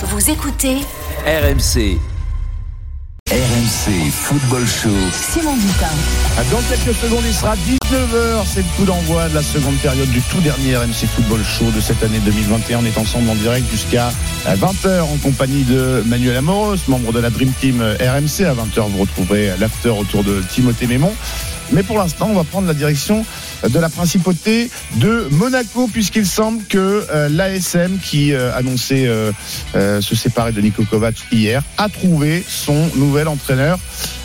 Vous écoutez RMC. RMC Football Show. Simon Dutin. Dans quelques secondes, il sera 19h. C'est le coup d'envoi de la seconde période du tout dernier RMC Football Show de cette année 2021. On est ensemble en direct jusqu'à 20h en compagnie de Manuel Amoros, membre de la Dream Team RMC. À 20h, vous retrouverez l'after autour de Timothée Mémon. Mais pour l'instant, on va prendre la direction de la principauté de Monaco, puisqu'il semble que euh, l'ASM, qui euh, annonçait euh, euh, se séparer de Niko Kovac hier, a trouvé son nouvel entraîneur.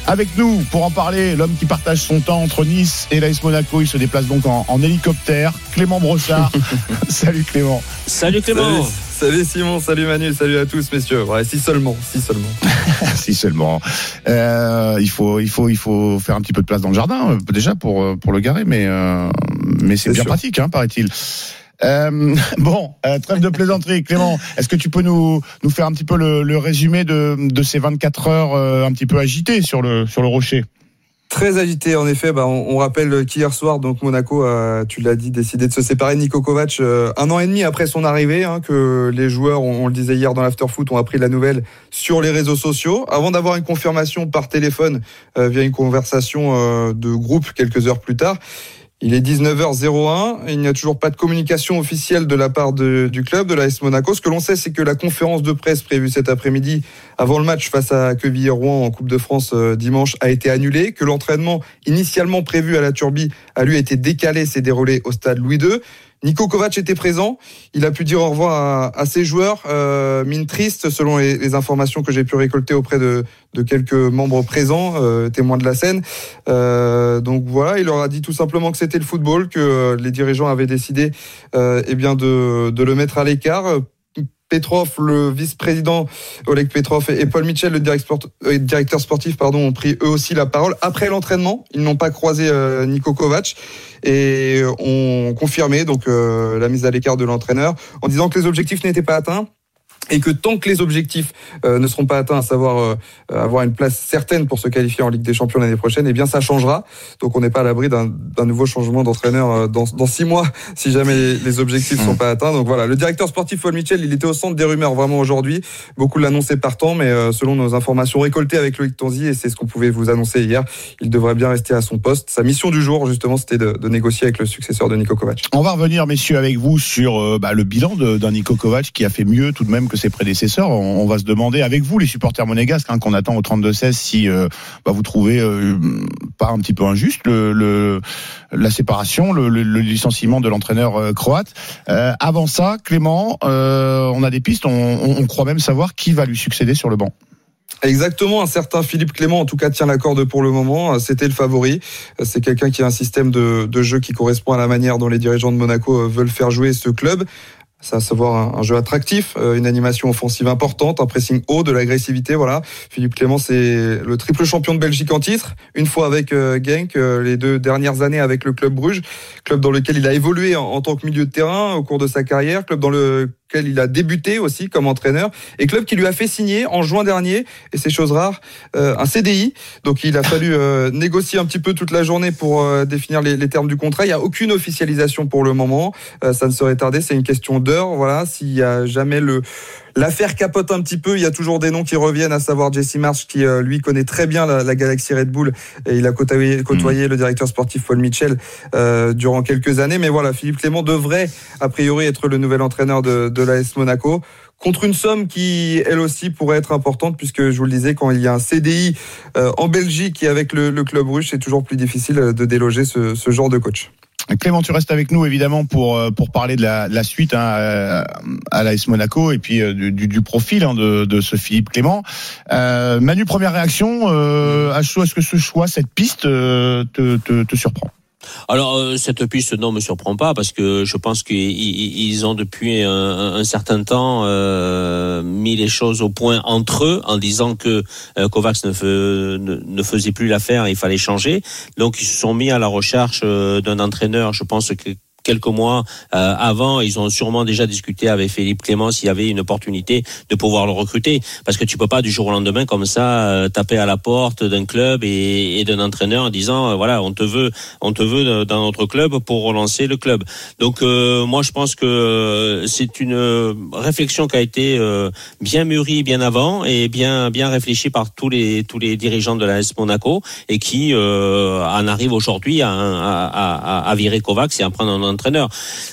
Avec nous, pour en parler, l'homme qui partage son temps entre Nice et l'AS Monaco, il se déplace donc en, en hélicoptère, Clément Brossard. Salut Clément. Salut Clément. Salut, salut Simon, salut Manu, salut à tous messieurs. Ouais, si seulement, si seulement. si seulement. Euh, il faut, il faut, il faut faire un petit peu de place dans le jardin euh, déjà pour euh, pour le garer, mais euh, mais c'est C'est bien sûr. pratique, hein, paraît-il. Euh, bon, euh, trêve de plaisanterie, Clément. Est-ce que tu peux nous nous faire un petit peu le, le résumé de de ces 24 heures euh, un petit peu agitées sur le sur le rocher? Très agité en effet. Bah, on, rappelle qu'hier soir, donc Monaco a, tu l'as dit, décidé de se séparer de Niko Kovac euh, un an et demi après son arrivée. hein, que les joueurs, on, le disait hier dans l'afterfoot, ont appris la nouvelle sur les réseaux sociaux. Avant d'avoir une confirmation par téléphone euh, via une conversation euh, de groupe quelques heures plus tard. Il est 19h01. Il n'y a toujours pas de communication officielle de la part du club, de l'AS Monaco. Ce que l'on sait, c'est que la conférence de presse prévue cet après-midi avant le match face à Quevilly-Rouen en Coupe de France euh, dimanche a été annulée, que l'entraînement initialement prévu à la Turbie a lui été décalé, s'est déroulé au stade Louis II. Nico Kovac était présent. Il a pu dire au revoir à, ses joueurs. Euh, mine triste, selon les, informations que j'ai pu récolter auprès de, quelques membres présents, euh, témoins de la scène. Euh, donc voilà, il leur a dit tout simplement que c'était le football, que les dirigeants avaient décidé eh bien de, de le mettre à l'écart. Petrov, le vice-président Oleg Petrov et Paul Mitchell, le directeur, euh, directeur sportif, pardon, ont pris eux aussi la parole après l'entraînement. Ils n'ont pas croisé euh, Niko Kovac et ont confirmé euh, la mise à l'écart de l'entraîneur en disant que les objectifs n'étaient pas atteints et que tant que les objectifs euh, ne seront pas atteints, à savoir euh, avoir une place certaine pour se qualifier en Ligue des Champions l'année prochaine, eh bien ça changera. Donc on n'est pas à l'abri d'un nouveau changement d'entraîneur euh, dans, dans six mois si jamais les, les objectifs ne sont pas atteints. Donc voilà, le directeur sportif Paul Mitchell, il était au centre des rumeurs vraiment aujourd'hui. Beaucoup l'annonçaient partant, mais euh, selon nos informations récoltées avec Loïc Tonzi, et c'est ce qu'on pouvait vous annoncer hier, il devrait bien rester à son poste. Sa mission du jour, justement, c'était de, de négocier avec le successeur de Nico Kovac. On va revenir, messieurs, avec vous sur euh, bah, le bilan d'un Niko Kovac qui a fait mieux tout de même que ses prédécesseurs. On, va se demander avec vous, les supporters monégasques, hein, qu'on attend au 32-16, si euh, bah, vous trouvez euh, pas un petit peu injuste la séparation, le, licenciement de l'entraîneur euh, croate. Avant ça, Clément, on a des pistes. On, croit même savoir qui va lui succéder sur le banc. Exactement, un certain Philippe Clément, en tout cas, tient la corde pour le moment. C'était le favori. C'est quelqu'un qui a un système de, jeu qui correspond à la manière dont les dirigeants de Monaco veulent faire jouer ce club. C'est à savoir un, jeu attractif, euh, une animation offensive importante, un pressing haut, de l'agressivité. Voilà. Philippe Clément, c'est le triple champion de Belgique en titre, une fois avec euh, Genk, euh, les deux dernières années avec le club Bruges, club dans lequel il a évolué en, tant que milieu de terrain au cours de sa carrière, club dans il a débuté aussi comme entraîneur, et club qui lui a fait signer en juin dernier, et c'est chose rare, euh, un CDI. Donc il a fallu euh, négocier un petit peu toute la journée pour euh, définir les, les termes du contrat. Il n'y a aucune officialisation pour le moment. Ça ne serait tardé. C'est une question d'heure. Voilà. S'il y a jamais le L'affaire capote un petit peu, il y a toujours des noms qui reviennent, à savoir Jesse Marsh qui euh, lui connaît très bien la, la galaxie Red Bull et il a côtoyé, côtoyé le directeur sportif Paul Mitchell euh, durant quelques années. Mais voilà, Philippe Clément devrait a priori être le nouvel entraîneur de, de l'AS Monaco contre une somme qui, elle aussi, pourrait être importante, puisque je vous le disais, quand il y a un CDI euh, en Belgique et avec le, le club russe, c'est toujours plus difficile euh, de déloger ce, ce genre de coach. Clément, tu restes avec nous évidemment pour euh, pour parler de la, suite hein, à, à l'AS Monaco et puis euh, du, profil hein, de, de ce Philippe Clément. Euh, Manu, première réaction euh, est-ce que ce choix, cette piste euh, te surprend? Alors euh, cette piste non me surprend pas parce que je pense qu'ils ils- ils ont depuis un, certain temps euh, mis les choses au point entre eux en disant que euh, Kovacs ne, ne faisait plus l'affaire, il fallait changer. Donc ils se sont mis à la recherche euh, d'un entraîneur. Je pense que quelques mois euh, avant, ils ont sûrement déjà discuté avec Philippe Clément s'il y avait une opportunité de pouvoir le recruter. Parce que tu peux pas du jour au lendemain comme ça euh, taper à la porte d'un club et, et d'un entraîneur en disant euh, voilà on te veut on te veut dans notre club pour relancer le club. Donc moi je pense que c'est une réflexion qui a été bien mûrie bien avant et bien bien réfléchie par tous les tous les dirigeants de la S Monaco et qui en arrive aujourd'hui à, à, à, à, virer Kovacs et à prendre un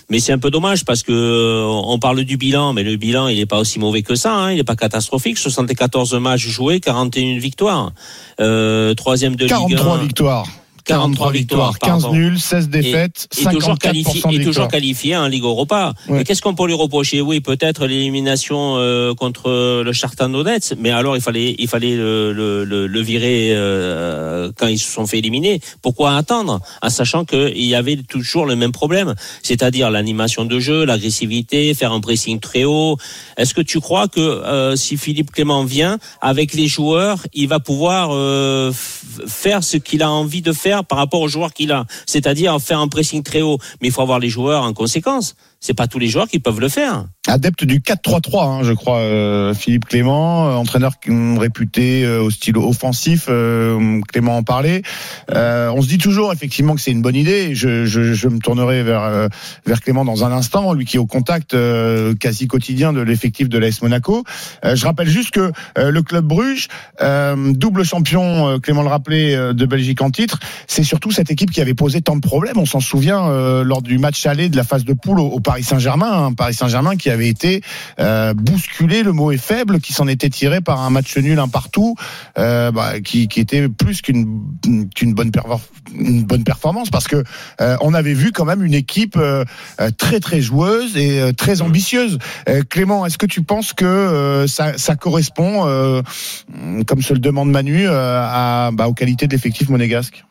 Mais c'est un peu dommage parce que euh, on parle du bilan, mais le bilan il n'est pas aussi mauvais que ça. Hein, il n'est pas catastrophique. 74 matchs joués, 41 victoires. Euh, troisième de Ligue 43 victoires. 43 victoires, 15 nuls, 16 défaites, et, et toujours qualifié, et toujours qualifié en Ligue Europa. Ouais. Qu'est-ce qu'on peut lui reprocher? Oui, peut-être l'élimination euh, contre le Chartan Donetsk, mais alors il fallait il fallait le, le, le virer euh, quand ils se sont fait éliminer. Pourquoi attendre? En sachant qu'il y avait toujours le même problème, c'est-à-dire l'animation de jeu, l'agressivité, faire un pressing très haut. Est-ce que tu crois que euh, si Philippe Clément vient avec les joueurs, il va pouvoir euh, faire ce qu'il a envie de faire par rapport aux joueurs qu'il a, c'est-à-dire faire un pressing très haut. Mais il faut avoir les joueurs en conséquence. C'est pas tous les joueurs qui peuvent le faire adepte du 4-3-3, hein, je crois, euh, Philippe Clément, euh, entraîneur réputé euh, au style offensif, euh, Clément en parlait. Euh, on se dit toujours effectivement que c'est une bonne idée. Je, je, je me tournerai vers vers Clément dans un instant, lui qui est au contact quasi quotidien de l'effectif de l'AS Monaco. je rappelle juste que le club Bruges, double champion, Clément le rappelait, de Belgique en titre, c'est surtout cette équipe qui avait posé tant de problèmes. On s'en souvient lors du match aller de la phase de poule au, au Paris Saint-Germain, hein, Paris Saint-Germain qui avait été euh, bousculé, le mot est faible, qui s'en était tiré par un match nul un partout, euh, bah, qui, qui, était plus qu'une qu'une bonne, une bonne performance, parce que euh, on avait vu quand même une équipe très très joueuse et très ambitieuse. Clément, est-ce que tu penses que ça, ça, correspond, comme se le demande Manu, à, bah, aux qualités de l'effectif monégasque?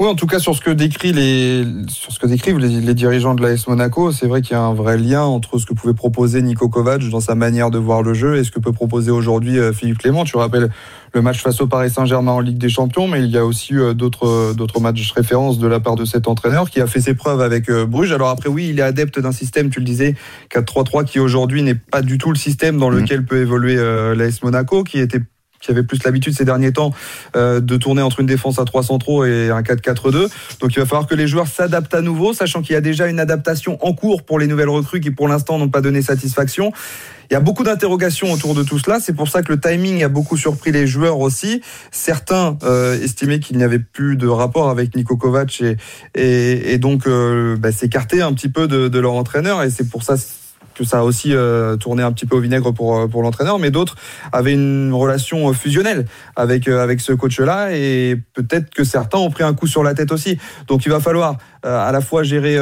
Oui, en tout cas sur ce que décrit les sur ce que décrivent les, les dirigeants de l'AS Monaco, c'est vrai qu'il y a un vrai lien entre ce que pouvait proposer Nico Kovac dans sa manière de voir le jeu et ce que peut proposer aujourd'hui euh, Philippe Clément. Tu rappelles le match face au Paris Saint-Germain en Ligue des Champions, mais il y a aussi euh, d'autres d'autres matchs références de la part de cet entraîneur qui a fait ses preuves avec euh, Bruges. Alors après oui, il est adepte d'un système, tu le disais, 4-3-3 qui aujourd'hui n'est pas du tout le système dans mmh. lequel peut évoluer l'AS Monaco, qui était qui avait plus l'habitude ces derniers temps euh, de tourner entre une défense à 3 centraux et un 4-4-2. Donc il va falloir que les joueurs s'adaptent à nouveau, sachant qu'il y a déjà une adaptation en cours pour les nouvelles recrues qui pour l'instant n'ont pas donné satisfaction. Il y a beaucoup d'interrogations autour de tout cela. C'est pour ça que le timing a beaucoup surpris les joueurs aussi. Certains euh, estimaient qu'il n'y avait plus de rapport avec Niko Kovac et, et, et donc euh, bah, s'écarter un petit peu de, de leur entraîneur. Et c'est pour ça que ça a aussi euh, tourné un petit peu au vinaigre pour, euh, l'entraîneur, mais d'autres avaient une relation euh, fusionnelle avec, avec ce coach-là et peut-être que certains ont pris un coup sur la tête aussi. Donc il va falloir à la fois gérer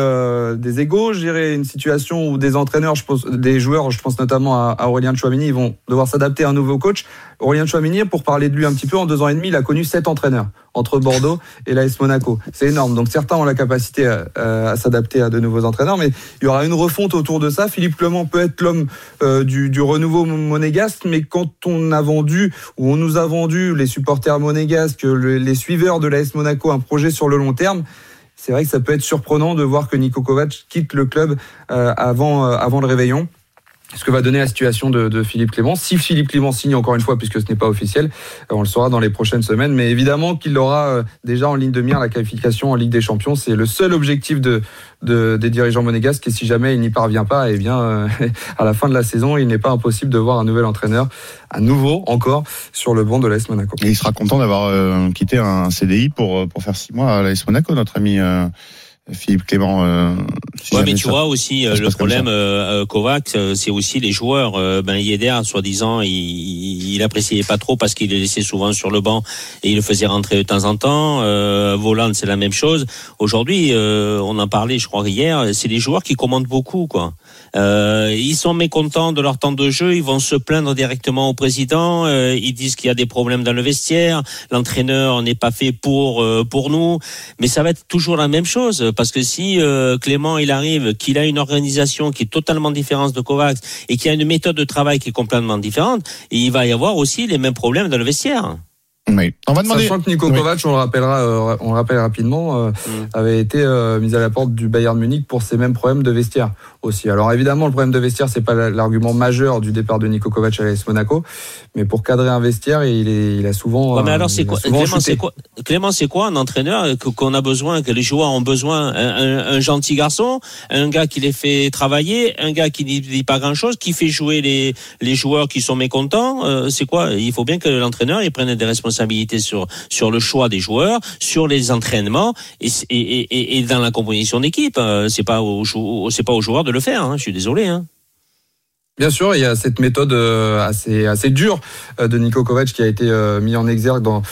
des égaux, gérer une situation où des entraîneurs, je pense, des joueurs, je pense notamment à, Aurélien Chouamini, ils vont devoir s'adapter à un nouveau coach. Aurélien Chouamini, pour parler de lui un petit peu, en deux ans et demi, il a connu sept entraîneurs entre Bordeaux et l'AS Monaco. C'est énorme. Donc certains ont la capacité à, à s'adapter à de nouveaux entraîneurs, mais il y aura une refonte autour de ça. Philippe Clement peut être l'homme euh, du, renouveau monégasque, mais quand on a vendu ou on nous a vendu les supporters monégasques, le, les suiveurs de l'AS Monaco un projet sur le long terme, c'est vrai que ça peut être surprenant de voir que Niko Kovac quitte le club euh, avant, euh, avant le réveillon ce que va donner la situation de, de, Philippe Clément. Si Philippe Clément signe encore une fois, puisque ce n'est pas officiel, on le saura dans les prochaines semaines. Mais évidemment qu'il aura euh, déjà en ligne de mire la qualification en Ligue des Champions. C'est le seul objectif de, de, des dirigeants monégasques. Et si jamais il n'y parvient pas, eh bien, euh, à la fin de la saison, il n'est pas impossible de voir un nouvel entraîneur, à nouveau encore, sur le banc de l'AS Monaco. Et il sera content d'avoir euh, quitté un CDI pour, pour faire six mois à l'AS Monaco, notre ami. Philippe Clément. Euh, si ouais, mais tu ça, vois aussi euh, le problème euh, Kovac, euh, c'est aussi les joueurs. Euh, ben Yedder, soi-disant, il, il appréciait pas trop parce qu'il le laissait souvent sur le banc et il le faisait rentrer de temps en temps. Euh, Voland, c'est la même chose. Aujourd'hui, on en parlait, je crois hier, c'est les joueurs qui commandent beaucoup, quoi. Euh, ils sont mécontents de leur temps de jeu, ils vont se plaindre directement au président, euh, ils disent qu'il y a des problèmes dans le vestiaire, l'entraîneur n'est pas fait pour euh, pour nous, mais ça va être toujours la même chose parce que si euh, Clément il arrive, qu'il a une organisation qui est totalement différente de Kovacs et qu'il a une méthode de travail qui est complètement différente, il va y avoir aussi les mêmes problèmes dans le vestiaire. Oui. On va demander. Sachant que Niko Oui. Kovac, on le rappellera, euh, on le rappelle rapidement, euh, Mm. avait été euh, mis à la porte du Bayern Munich pour ces mêmes problèmes de vestiaire aussi. Alors évidemment, le problème de vestiaire, c'est pas la- l'argument majeur du départ de Niko Kovac à l'AS Monaco, mais pour cadrer un vestiaire, il, est, il a souvent. Ouais, mais alors c'est quoi Clément, c'est quoi Clément, c'est quoi un entraîneur que- qu'on a besoin, que les joueurs ont besoin? Un, un- un gentil garçon, un gars qui les fait travailler, un gars qui ne dit pas grand-chose, qui fait jouer les, les joueurs qui sont mécontents. euh, c'est quoi? Il faut bien que l'entraîneur il prenne des responsabilités sur le choix des joueurs, sur les entraînements et, dans la composition d'équipe. Euh, C'est pas aux c'est pas aux joueurs de le faire. hein, je suis désolé. Hein. Bien sûr, il y a cette méthode euh, assez assez dure euh, de Niko Kovac qui a été mis en exergue dans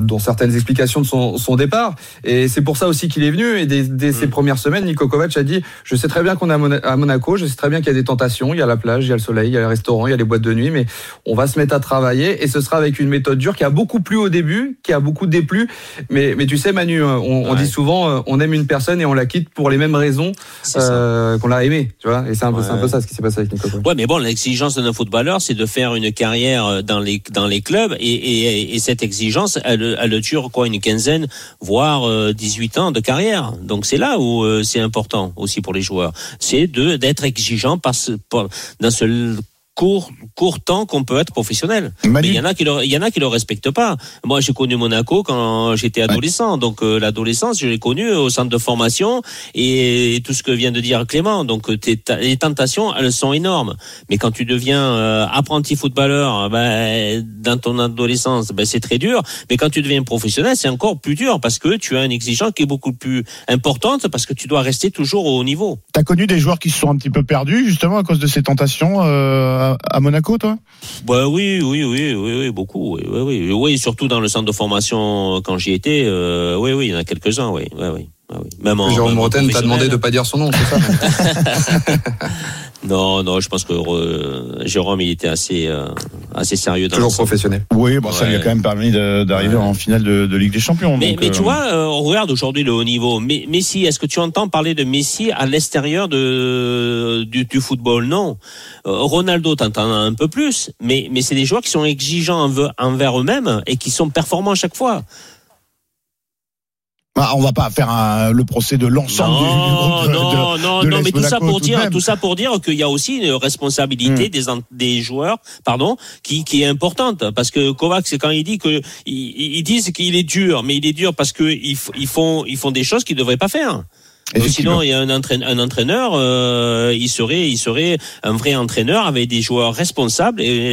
dans certaines explications de son, son départ. Et c'est pour ça aussi qu'il est venu. Et dès, dès ses Mm. premières semaines, Niko Kovac a dit Je sais très bien qu'on est à, Mona- à Monaco, je sais très bien qu'il y a des tentations, il y a la plage, il y a le soleil, il y a les restaurants, il y a les boîtes de nuit, mais on va se mettre à travailler. Et ce sera avec une méthode dure qui a beaucoup plu au début, qui a beaucoup déplu. Mais, mais tu sais, Manu, on, on Ouais. dit souvent euh, on aime une personne et on la quitte pour les mêmes raisons euh, qu'on l'a aimé. Tu vois Et c'est un, peu c'est un peu Ouais. ça ce qui s'est passé avec Niko Kovac. Ouais, mais bon, l'exigence d'un footballeur, c'est de faire une carrière euh, dans les dans les clubs, et, et, et cette exigence, elle, elle dure quoi, une quinzaine, voire euh, 18 ans de carrière. Donc c'est là où euh, c'est important aussi pour les joueurs, c'est d'être exigeant par ce, par- dans ce court court temps qu'on peut être professionnel. Mais il y en a qui le, il y en a qui le respectent pas. Moi, j'ai connu Monaco quand j'étais adolescent. Donc, euh, l'adolescence, je l'ai connu au centre de formation et tout ce que vient de dire Clément. Donc, euh, ta- les tentations, elles sont énormes. Mais quand tu deviens euh, apprenti footballeur, ben, dans ton adolescence, ben, c'est très dur. Mais quand tu deviens professionnel, c'est encore plus dur parce que tu as une exigence qui est beaucoup plus importante parce que tu dois rester toujours au haut niveau. t'as connu des joueurs qui se sont un petit peu perdus justement à cause de ces tentations euh, à- à Monaco, toi? Bah oui, oui, oui, oui, oui, beaucoup, oui, oui, oui, oui, surtout dans le centre de formation quand j'y étais, euh, oui, oui, il y en a quelques-uns, oui, oui, oui, oui, oui. Même en, Jérôme Roten t'a demandé de professionnel. pas dire son nom, c'est ça Non, non, je pense que euh, Jérôme, il était assez, euh, assez sérieux dans Toujours professionnel. Oui, bon, ça lui a quand même permis d'arriver Ouais. en finale de, de Ligue des Champions. Mais, donc, mais euh, tu vois, euh, on regarde aujourd'hui le haut niveau. Mais Messi, est-ce que tu entends parler de Messi à l'extérieur de du, du football? Non. Euh, Ronaldo, t'entends un peu plus, mais mais c'est des joueurs qui sont exigeants enve- envers eux-mêmes et qui sont performants à chaque fois. Bah, on va pas faire un- le procès de l'ensemble du, groupe de- non, non, de non, mais tout ça pour tout dire, tout ça pour dire qu'il y a aussi une responsabilité Hmm. des des joueurs, pardon, qui qui est importante parce que Kovac, c'est quand il dit que ils, ils disent qu'il est dur, mais il est dur parce que ils, font ils font des choses qu'ils devraient pas faire. Donc, sinon, il y a un, entraîne- un entraîneur, euh, il serait, il serait un vrai entraîneur avec des joueurs responsables et,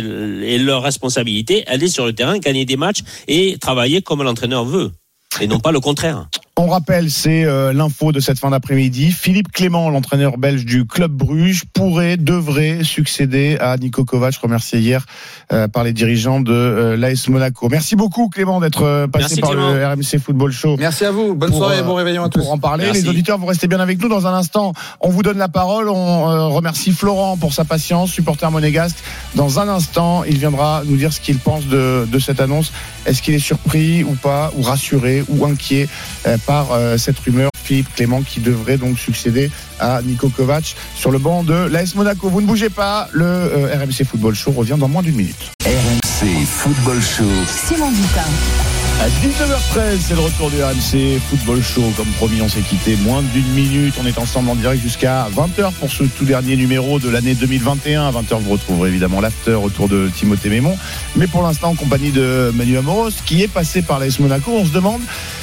et leur responsabilité, aller sur le terrain, gagner des matchs et travailler comme l'entraîneur veut, et non pas le contraire. On rappelle, c'est euh, l'info de cette fin d'après-midi. Philippe Clément, l'entraîneur belge du club Bruges, pourrait, devrait succéder à Nico Kovac, remercié hier euh, par les dirigeants de euh, l'AS Monaco. Merci beaucoup Clément d'être euh, passé Merci, par Clément. le RMC Football Show. Merci à vous. Bonne Pour, soirée et bon réveillon à tous. Pour en parler, Merci. les auditeurs, vous restez bien avec nous dans un instant. On vous donne la parole. On euh, remercie Florent pour sa patience, supporter monégasque. Dans un instant, il viendra nous dire ce qu'il pense de, de cette annonce. Est-ce qu'il est surpris ou pas, ou rassuré, ou inquiet euh, par euh, cette rumeur Philippe Clément qui devrait donc succéder à Nico Kovac sur le banc de l'AS Monaco? Vous ne bougez pas, le euh, RMC Football Show revient dans moins d'une minute. RMC Football Show. Simon Dutin. À 19h13, c'est le retour du RMC Football Show. Comme promis, on s'est quitté moins d'une minute. On est ensemble en direct jusqu'à 20h pour ce tout dernier numéro de l'année 2021. À 20h, vous retrouverez évidemment l'after autour de Timothée Mémon. Mais pour l'instant, en compagnie de Manu Amoros, qui est passé par l'AS Monaco, on se demande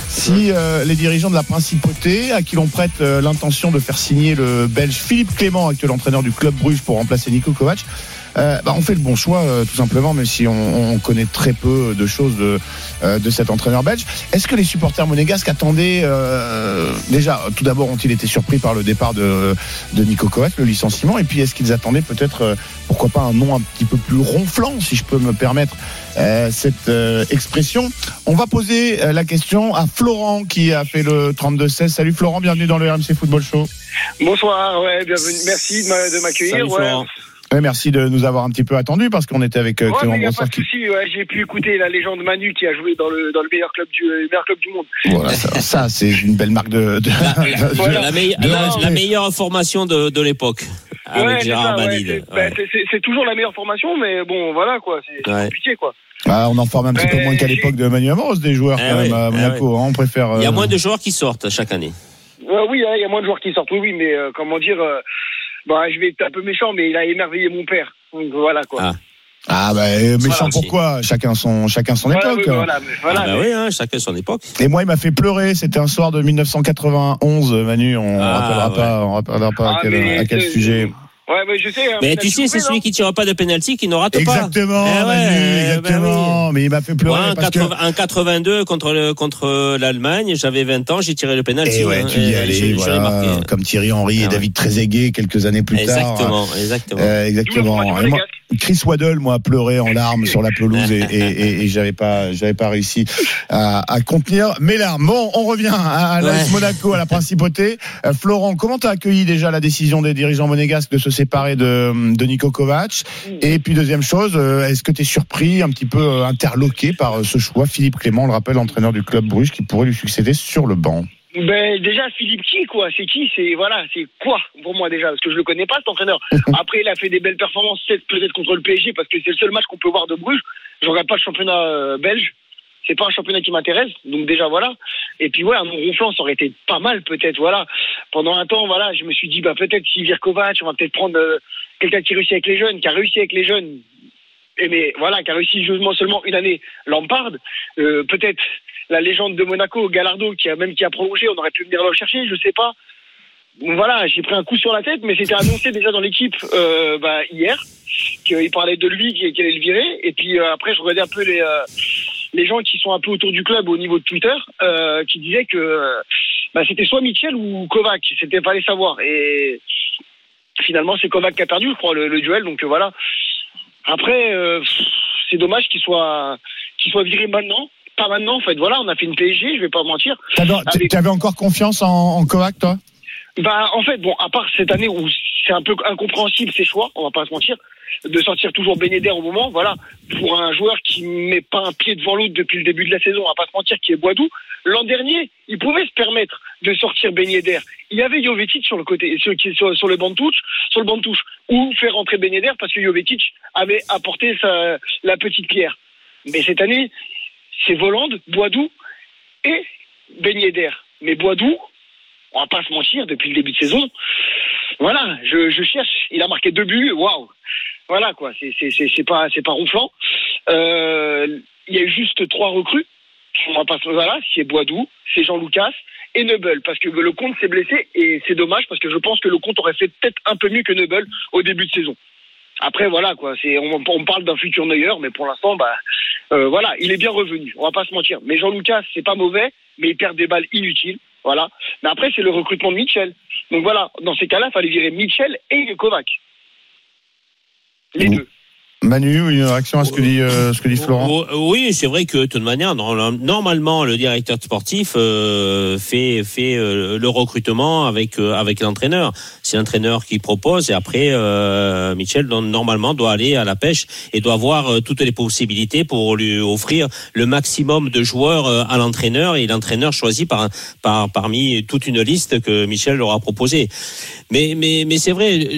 si euh, les dirigeants de la principauté, à qui l'on prête euh, l'intention de faire signer le Belge Philippe Clément, actuel entraîneur du club Bruges, pour remplacer Nico Kovac, euh, bah, on fait le bon choix, euh, tout simplement, même si on, on connaît très peu de choses de, euh, de cet entraîneur belge. Est-ce que les supporters monégasques attendaient euh, déjà, tout d'abord, ont-ils été surpris par le départ de, de Nico Kovac, le licenciement, et puis est-ce qu'ils attendaient peut-être, euh, pourquoi pas, un nom un petit peu plus ronflant, si je peux me permettre euh, cette euh, expression? On va poser euh, la question à Florent qui a fait le 32-16. Salut Florent, bienvenue dans le RMC Football Show. Bonsoir, ouais, bienvenue. Merci de m'a- de m'accueillir. Salut, ouais. Florent. Merci de nous avoir un petit peu attendu parce qu'on était avec euh, Ouais, Clément. Ouais, j'ai pu écouter la légende Manu qui a joué dans le dans le meilleur club du le meilleur club du monde. Voilà, ça, ça, c'est une belle marque de. de- de- La, meille- de la- respect. la meilleure formation de, de l'époque. Ouais, c'est bah, c'est- toujours la meilleure formation, mais bon, voilà quoi, c'est compliqué quoi. Ah, on en forme un petit peu Euh, moins qu'à l'époque de Manuel Amoros, des joueurs Eh quand oui, même à eh Monaco. hein, on préfère. Il y a euh, moins de joueurs qui sortent chaque année. Oui, hein, il y a moins de joueurs qui sortent, oui, oui, mais euh, comment dire, euh, bah, je vais être un peu méchant, mais il a émerveillé mon père. Donc voilà quoi. Ah. Ah, bah, euh, méchant Voilà, pourquoi Chacun son, chacun son Voilà, époque. oui, voilà, voilà, Ah bah mais- oui, hein, chacun son époque. Et moi, il m'a fait pleurer. C'était un soir de 1991, Manu. On Ah, rappellera ouais. pas, on rappellera pas à Ah, quel, mais à quel sujet. Ouais, mais je sais. hein, Mais tu sais, c'est celui qui tire pas de penalty qui rate pas. Exactement, Eh ouais, Manu, eh ben exactement. Mais il m'a fait pleurer Moi, en, parce que. 80 en 82 contre le, contre l'Allemagne, j'avais 20 ans, j'ai tiré le penalty. Et ouais, hein, tu y allais, voilà, comme Thierry Henry et Ah ouais. David Trezeguet quelques années plus tard. Exactement, exactement. Euh, exactement. Chris Waddle, moi, a pleuré en larmes sur la pelouse et, et, et, et j'avais pas, j'avais pas réussi à, à contenir mes larmes. Bon, on revient à, à l'AS Ouais. Monaco, à la principauté. Euh, Florent, comment t'as accueilli déjà la décision des dirigeants monégasques de se séparer de, de Nico Kovac? Et puis deuxième chose, euh, est-ce que tu es surpris, un petit peu euh, interloqué par ce choix? Philippe Clément, on le rappelle, entraîneur du club Bruges, qui pourrait lui succéder sur le banc. Ben déjà Philippe qui quoi? C'est qui? C'est voilà, c'est quoi pour moi déjà? Parce que je le connais pas cet entraîneur. Après il a fait des belles performances peut-être contre le PSG parce que c'est le seul match qu'on peut voir de Bruges. Je regarde pas le championnat euh, belge. C'est pas un championnat qui m'intéresse. Donc déjà voilà. Et puis ouais, un ronflant ça aurait été pas mal peut-être voilà. Pendant un temps voilà, je me suis dit bah peut-être si Kovac, on va peut-être prendre euh, quelqu'un qui réussit avec les jeunes, qui a réussi avec les jeunes. Et mais voilà, qui a réussi justement seulement une année Lampard, euh, peut-être la légende de Monaco, Gallardo, qui a même qui a prolongé, on aurait pu venir le chercher, je sais pas. Voilà, j'ai pris un coup sur la tête, mais c'était annoncé déjà dans l'équipe euh, bah, hier qu'il parlait de lui, qu'il allait le virer. Et puis euh, après, je regardais un peu les euh, les gens qui sont un peu autour du club au niveau de Twitter, qui disaient que bah, c'était soit Mitchell ou Kovac, c'était fallait savoir. Et finalement, c'est Kovac qui a perdu, je crois, le, duel. Donc voilà. Après, c'est dommage qu'il soit qu'il soit viré maintenant. Pas maintenant, en fait. Voilà, on a fait une PSG, je vais pas mentir. Avec- Tu avais encore confiance en, en Kovac, toi? Bah, en fait, bon, à part cette année où c'est un peu incompréhensible ses choix, on va pas se mentir, de sortir toujours Ben Yedder au moment, voilà, pour un joueur qui met pas un pied devant l'autre depuis le début de la saison, on va pas se mentir, qui est Boidou. L'an dernier, il pouvait se permettre de sortir Ben Yedder. Il y avait Jovetic sur le côté, sur, qui- sur, sur le banc de touche, sur le banc de touche, ou faire rentrer Ben Yedder parce que Jovetic avait apporté sa, la petite pierre. Mais cette année, c'est Volande, Boidou et Ben Yedder. Mais Boidou, on va pas se mentir, depuis le début de saison, voilà, je, cherche. Il a marqué deux buts, waouh. Voilà quoi, c'est pas c'est pas ronflant. Euh, il y a eu juste trois recrues. On va pas se- voilà, c'est Boidou, c'est Jean Lucas et Neubel parce que le compte s'est blessé et c'est dommage parce que je pense que le compte aurait fait peut-être un peu mieux que Neubel au début de saison. Après voilà quoi, c'est on, on parle d'un futur Neuer, mais pour l'instant bah euh, voilà, il est bien revenu. On va pas se mentir. Mais Jean Lucas c'est pas mauvais, mais il perd des balles inutiles. Voilà. Mais après c'est le recrutement de Mitchell. Donc voilà, dans ces cas-là, il fallait virer Mitchell et Kovac. Les Bon. deux. Manu, une réaction à ce que dit, euh, ce que dit Florent Oh, Oui, c'est vrai que de toute manière, normalement, le directeur sportif euh, fait fait euh, le recrutement avec avec l'entraîneur. C'est l'entraîneur qui propose et après, Michel normalement doit aller à la pêche et doit avoir euh, toutes les possibilités pour lui offrir le maximum de joueurs à l'entraîneur et l'entraîneur choisi par par parmi toute une liste que Michel leur a proposée. Mais mais mais c'est vrai,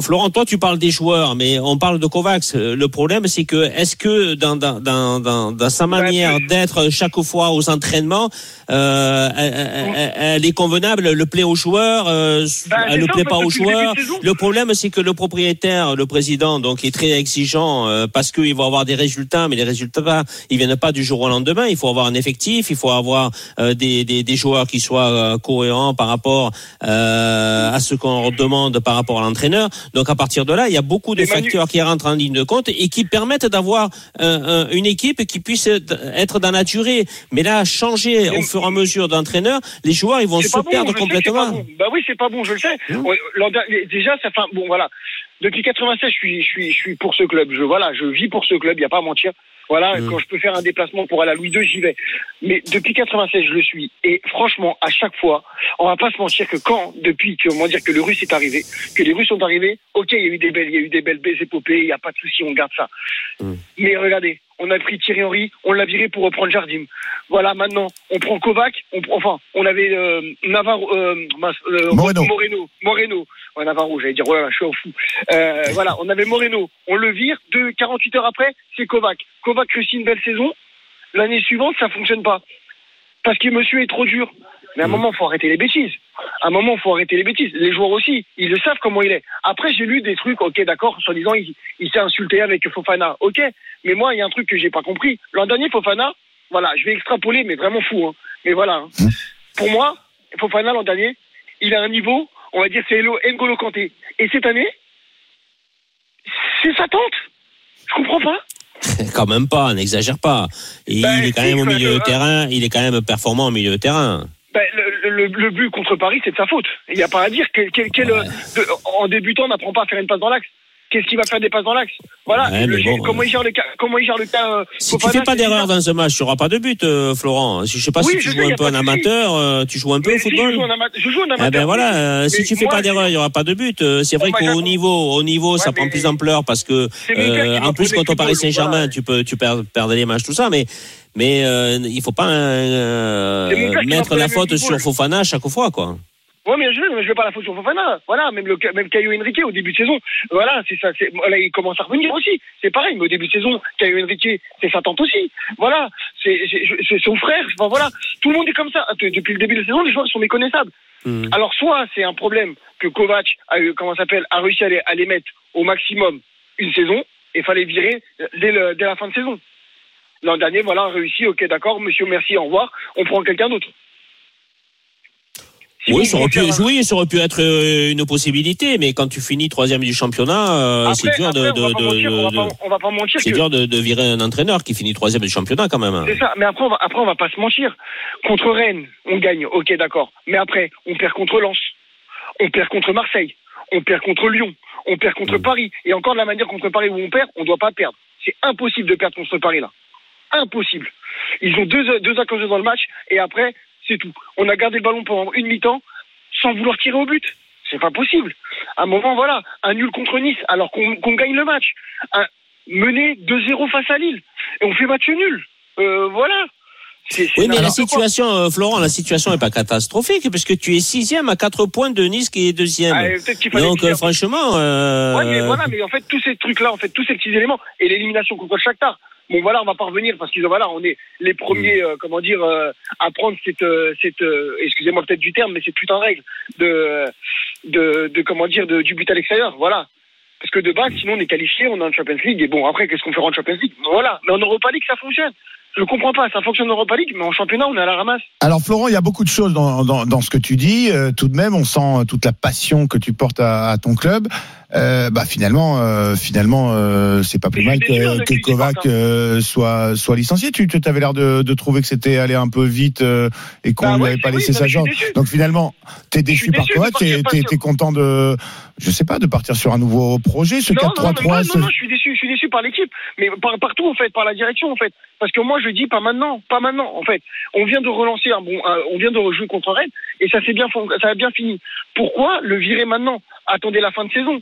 Florent, toi tu parles des joueurs, mais on parle de Kovacs. Euh, Le problème c'est que est-ce que dans dans dans dans, dans sa manière d'être chaque fois aux entraînements, euh, elle, est convenable, elle le plaît aux joueurs, euh, Bah, elle ne plaît pas aux joueurs. Le problème c'est que le propriétaire, le président, donc est très exigeant euh, parce qu'il va avoir des résultats, mais les résultats ils viennent pas du jour au lendemain. Il faut avoir un effectif, il faut avoir des, des des joueurs qui soient cohérents par rapport à ce qu'on demande par rapport à l'entraîneur. Donc à partir de là, il y a beaucoup de facteurs qui rentrent en ligne de compte et qui permettent d'avoir euh, euh, une équipe qui puisse être dans la durée. Mais là, changer au fur et à mesure d'entraîneur, les joueurs ils vont se bon, perdre sais complètement. bon. Bah oui, c'est pas bon, je le sais. Dernier- déjà, ça fait bon voilà. Depuis 96, je suis, je suis, je suis pour ce club. Je voilà, je vis pour ce club. Il y a pas à mentir. Voilà, Hum. quand je peux faire un déplacement pour aller à Louis II, j'y vais. Mais depuis 96, je le suis. Et franchement, à chaque fois, on va pas se mentir que quand, depuis que, comment dire, que le Russe est arrivé, que les Russes sont arrivés, ok, il y a eu des belles, il y a eu des belles épopées, il y a pas de souci, on garde ça. Hum. Mais regardez, on a pris Thierry Henry, on l'a viré pour reprendre Jardim. Voilà, maintenant, on prend Kovac, on, prend- enfin, on avait euh, Navarro, euh, euh, Moreno. Moreno, Moreno. Ouais, Navarro, j'allais dire, ouais, je suis au fou. Euh, voilà, on avait Moreno, on le vire, deux, 48 heures après, c'est Kovac. Kovac réussit une belle saison, l'année suivante, ça fonctionne pas. Parce que monsieur est trop dur. Mais à un moment, faut arrêter les bêtises. À un moment, faut arrêter les bêtises. Les joueurs aussi, ils le savent comment il est. Après, j'ai lu des trucs, ok, d'accord, soi disant, il, il s'est insulté avec Fofana, ok. Mais moi, il y a un truc que j'ai pas compris. L'an dernier, Fofana, voilà, je vais extrapoler, mais vraiment fou. Hein. Mais voilà. hein. Pour moi, Fofana, l'an dernier, il a un niveau, on va dire, c'est Hello N'Golo Kanté. Et cette année, c'est sa tante. Je comprends pas. Quand même pas, n'exagère pas. Et Ben, il est quand même au milieu de terrain, il est quand même performant au milieu de terrain. Ben, le, le, le but contre Paris, c'est de sa faute. Il n'y a pas à dire. Quel, quel, quel, Ouais. euh, de- en débutant, on n'apprend pas à faire une passe dans l'axe. Qu'est-ce qu'il va faire des passes dans l'axe? Voilà. Ouais, Le bon, comment il gère le cas Comment il gère le cas euh, Si tu Fofana, fais pas d'erreur dans un match, tu auras pas de but, euh, Florent. Je sais pas Oui, si tu joues un peu en amateur, euh, tu joues un peu Mais au si, football. je joue en amateur. Je joue en Eh amateur. ben voilà, euh, si tu fais moi, pas d'erreur, il y aura pas de but. Euh, C'est vrai qu'au niveau, au niveau, ça prend plus d'ampleur parce que en plus contre le Paris Saint-Germain, tu peux, tu perds, perdre les matchs, tout ça, mais mais il faut pas mettre la faute sur Fofana chaque fois, quoi. Ouais, mais je ne je vais pas la faute sur Fofana. Voilà, même le même Caio Henrique au début de saison. Voilà, c'est ça. c'est- Là, il commence à revenir aussi. C'est pareil, mais au début de saison, Caio Henrique, c'est sa tante aussi. Voilà, c'est son frère. Enfin voilà, tout le monde est comme ça. De- Depuis le début de la saison, les joueurs sont méconnaissables. Hmm. Alors soit c'est un problème que Kovac a eu, comment s'appelle, a réussi à les, à les mettre au maximum une saison et fallait virer dès, le, dès la fin de saison. L'an dernier, voilà, a réussi, ok, d'accord, monsieur, merci, au revoir, on prend quelqu'un d'autre. Si oui, ça aurait pu voulez faire un- jouer, ça aurait pu être euh, une possibilité, mais quand tu finis troisième du championnat, euh, c'est dur de, après, de- de- de- que- dur de, virer un entraîneur qui finit troisième du championnat quand même. C'est ça, mais après on, va, après on va pas se mentir. Contre Rennes, on gagne, ok d'accord. Mais après, on perd contre Lens, on perd contre Marseille, on perd contre Lyon, on perd contre Mm. Paris. Et encore de la manière contre Paris où on perd, on doit pas perdre. C'est impossible de perdre contre Paris là. Impossible. Ils ont deux, deux occasions dans le match et après, c'est tout. On a gardé le ballon pendant une mi-temps sans vouloir tirer au but. C'est pas possible. À un moment, voilà, un nul contre Nice alors qu'on gagne le match. Un, mené 2-0 face à Lille et on fait match nul. Euh, voilà. C'est- c'est Oui, mais la situation, euh, Florent, la situation n'est pas catastrophique puisque tu es sixième à quatre points de Nice qui est deuxième. Ah, Donc, dire- euh, franchement, euh, Ouais, mais voilà, mais en fait, tous ces trucs-là, en fait, tous ces petits éléments, et l'élimination contre Shakhtar, bon, voilà, on va pas revenir parce qu'ils voilà, on est les premiers, Mm. euh, comment dire, à prendre cette, cette excusez-moi peut-être du terme, mais cette putain de règle de, de, de, comment dire, de, du but à l'extérieur, voilà. Parce que de base, sinon, on est qualifié, on est en Champions League, et bon, après, qu'est-ce qu'on fait en Champions League? Voilà, mais en Europa League, ça fonctionne. Je comprends pas, ça fonctionne en Europa League, mais en championnat, on est à la ramasse. Alors Florent, il y a beaucoup de choses dans, dans, dans ce que tu dis. Euh, tout de même, on sent toute la passion que tu portes à, à ton club. Euh, bah finalement, euh, finalement, euh, c'est pas plus mal que, que Kovac euh, soit soit licencié. Tu tu avais l'air de, de trouver que c'était allé un peu vite euh, et qu'on Bah lui ouais, avait pas laissé oui, sa chance. Donc finalement, t'es déçu par déçu Kovac. T'es content de, je sais pas, de partir sur un nouveau projet. Ce Non, non, non, 4-3-3. non, je suis déçu, je suis déçu par l'équipe, mais par, partout en fait, par la direction en fait, parce que moi je dis pas maintenant, pas maintenant en fait. On vient de relancer un bon, un- on vient de rejouer contre Rennes et ça s'est bien, ça a bien fini. Pourquoi le virer maintenant? Attendez la fin de saison.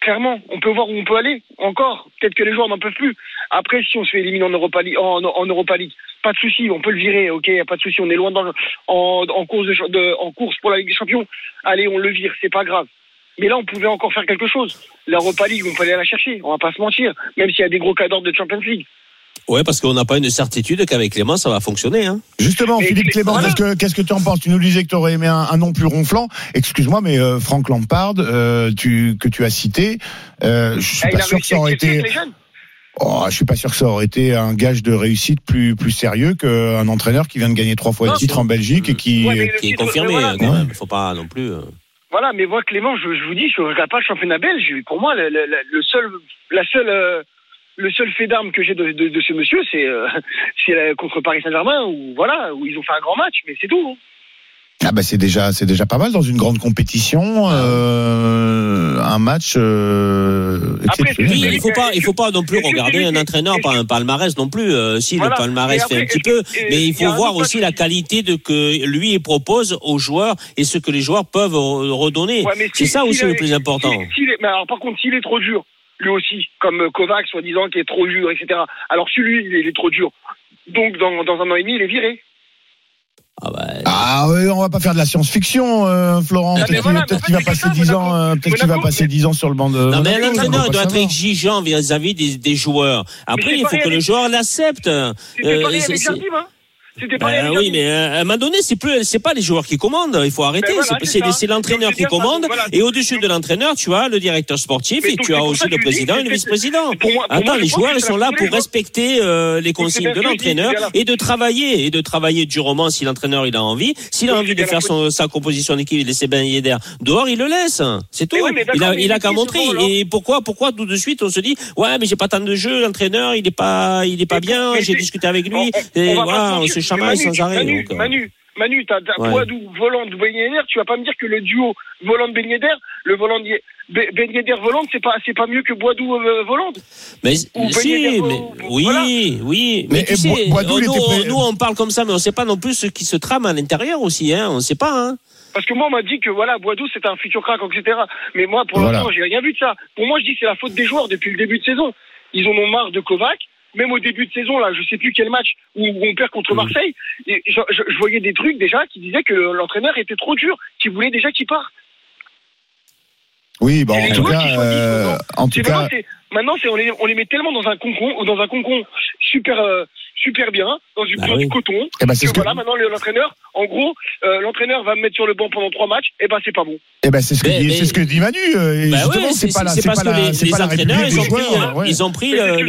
Clairement, on peut voir où on peut aller encore. Peut-être que les joueurs n'en peuvent plus. Après, si on se fait éliminer en Europa League, pas de souci, on peut le virer. Ok, pas de souci, on est loin dans en, course de, de- en course pour la Ligue des Champions. Allez, on le vire, c'est pas grave. Mais là, on pouvait encore faire quelque chose. L'Europa League, on peut aller la chercher. On va pas se mentir. Même s'il y a des gros cadors de Champions League. Ouais, parce qu'on n'a pas une certitude qu'avec Clément, ça va fonctionner. Hein. Justement, Philippe Clé- Clément, voilà. qu'est-ce que qu'est-ce que tu en penses? Tu nous disais que tu aurais aimé un, un nom plus ronflant. Excuse-moi, mais euh, Franck Lampard, euh, tu, que tu as cité, euh, je suis Ah, pas sûr que ça aurait été. Oh, je suis pas sûr que ça aurait été un gage de réussite plus plus sérieux qu'un entraîneur qui vient de gagner trois fois Non, le titre en Belgique et qui. Ouais, mais le Qui est confirmé, voilà, hein, quand même. Il faut pas non plus. euh, Voilà, mais moi, Clément, je, je vous dis, je regarde pas le championnat belge. Pour moi, le, le- le- le seul, la seule, euh, le seul fait d'armes que j'ai de, de, de ce monsieur, c'est euh, contre Paris Saint-Germain, où voilà, où ils ont fait un grand match, mais c'est tout. hein. Ah bah c'est déjà c'est déjà pas mal dans une grande compétition, euh, un match euh, Après. Oui, il faut pas, il faut pas non plus regarder un entraîneur par un palmarès non plus. Euh, si Voilà. le palmarès fait un petit peu, mais il faut voir aussi la qualité de que lui propose aux joueurs et ce que les joueurs peuvent re- redonner. Ouais, C'est si- ça aussi le plus important. mais alors, par contre, s'il est trop dur, lui aussi, comme euh, Kovac, soi-disant, qui est trop dur, etc. Alors si lui, il est, il est trop dur, donc dans, dans un an et demi, il est viré. Ah bah, Ah oui, on va pas faire de la science-fiction, euh, Florent. Ah, mais Peut-être qu'il va en fait, passer c'est 10 ça, ans, euh, peut-être qu'il va passer 10 ans sur le banc de. Non, mais l'entraîneur doit être exigeant vis-à-vis des, des joueurs. Après, c'est il faut que le joueur l'accepte. C'était Euh, hein. Ben oui, mais euh, à un moment donné, c'est plus, c'est pas les joueurs qui commandent. Il faut arrêter. Ben voilà, c'est c'est l'entraîneur qui commande. Voilà. Et au-dessus de l'entraîneur, tu as le directeur sportif Mais et tu as aussi le président et le vice-président. Attends, les joueurs, ils sont là pour respecter euh, les consignes de l'entraîneur et de travailler et de travailler durement si l'entraîneur il a envie. S'il a envie de faire son, sa composition d'équipe, il laisse Ben Yedder dehors, il le laisse. C'est tout. Il a, il qu'à montrer. Et pourquoi, pourquoi tout de suite on se dit, ouais, mais j'ai pas tant de jeu, l'entraîneur, il est pas, il est pas bien. J'ai discuté avec lui. Et voilà, on se chamaille Manu, sans arrêt. Manu, donc, euh. Manu, Manu, t'as Ouais. Boadou, volant de Yedder, tu vas pas me dire que le duo volant de Yedder, le volant de Ye- Ben Ben Yedder volant, c'est pas, c'est pas mieux que Boadou euh, volant? Mais Ou si, mais, oui, voilà. oui. Mais, Mais, tu et sais, Bo- Boadou, il nous, était on- nous, on parle comme ça, mais on sait pas non plus ce qui se trame à l'intérieur aussi, hein. On sait pas, hein. Parce que moi, on m'a dit que voilà, Boadou, c'est un futur crack, etc. Mais moi, pour Voilà. l'instant, j'ai rien vu de ça. Pour moi, je dis que c'est la faute des joueurs depuis le début de saison. Ils en ont marre de Kovac. Même au début de saison, là, je sais plus quel match où on perd contre Mhm. Marseille. Et je, je- je voyais des trucs déjà qui disaient que l'entraîneur était trop dur, qui voulait déjà qu'il parte. Oui, bon, Et en les tout cas, euh, en tout cas, maintenant, c'est, on les, on les met tellement dans un concon, dans un concon super, euh, super bien, dans du, Bah dans du oui. coton. eh ben, c'est Que ce que, voilà, maintenant, le- l'entraîneur, en gros, euh, l'entraîneur va me mettre sur le banc pendant trois matchs, et ben, c'est pas bon. eh ben, c'est ce que Mais- dit, mais- c'est ce que dit Manu. euh, et Bah justement, ouais, c'est pas pas que la, les, c'est les pas la entraîneurs, ils ont pris, joueurs. ouais. ils ont pris le,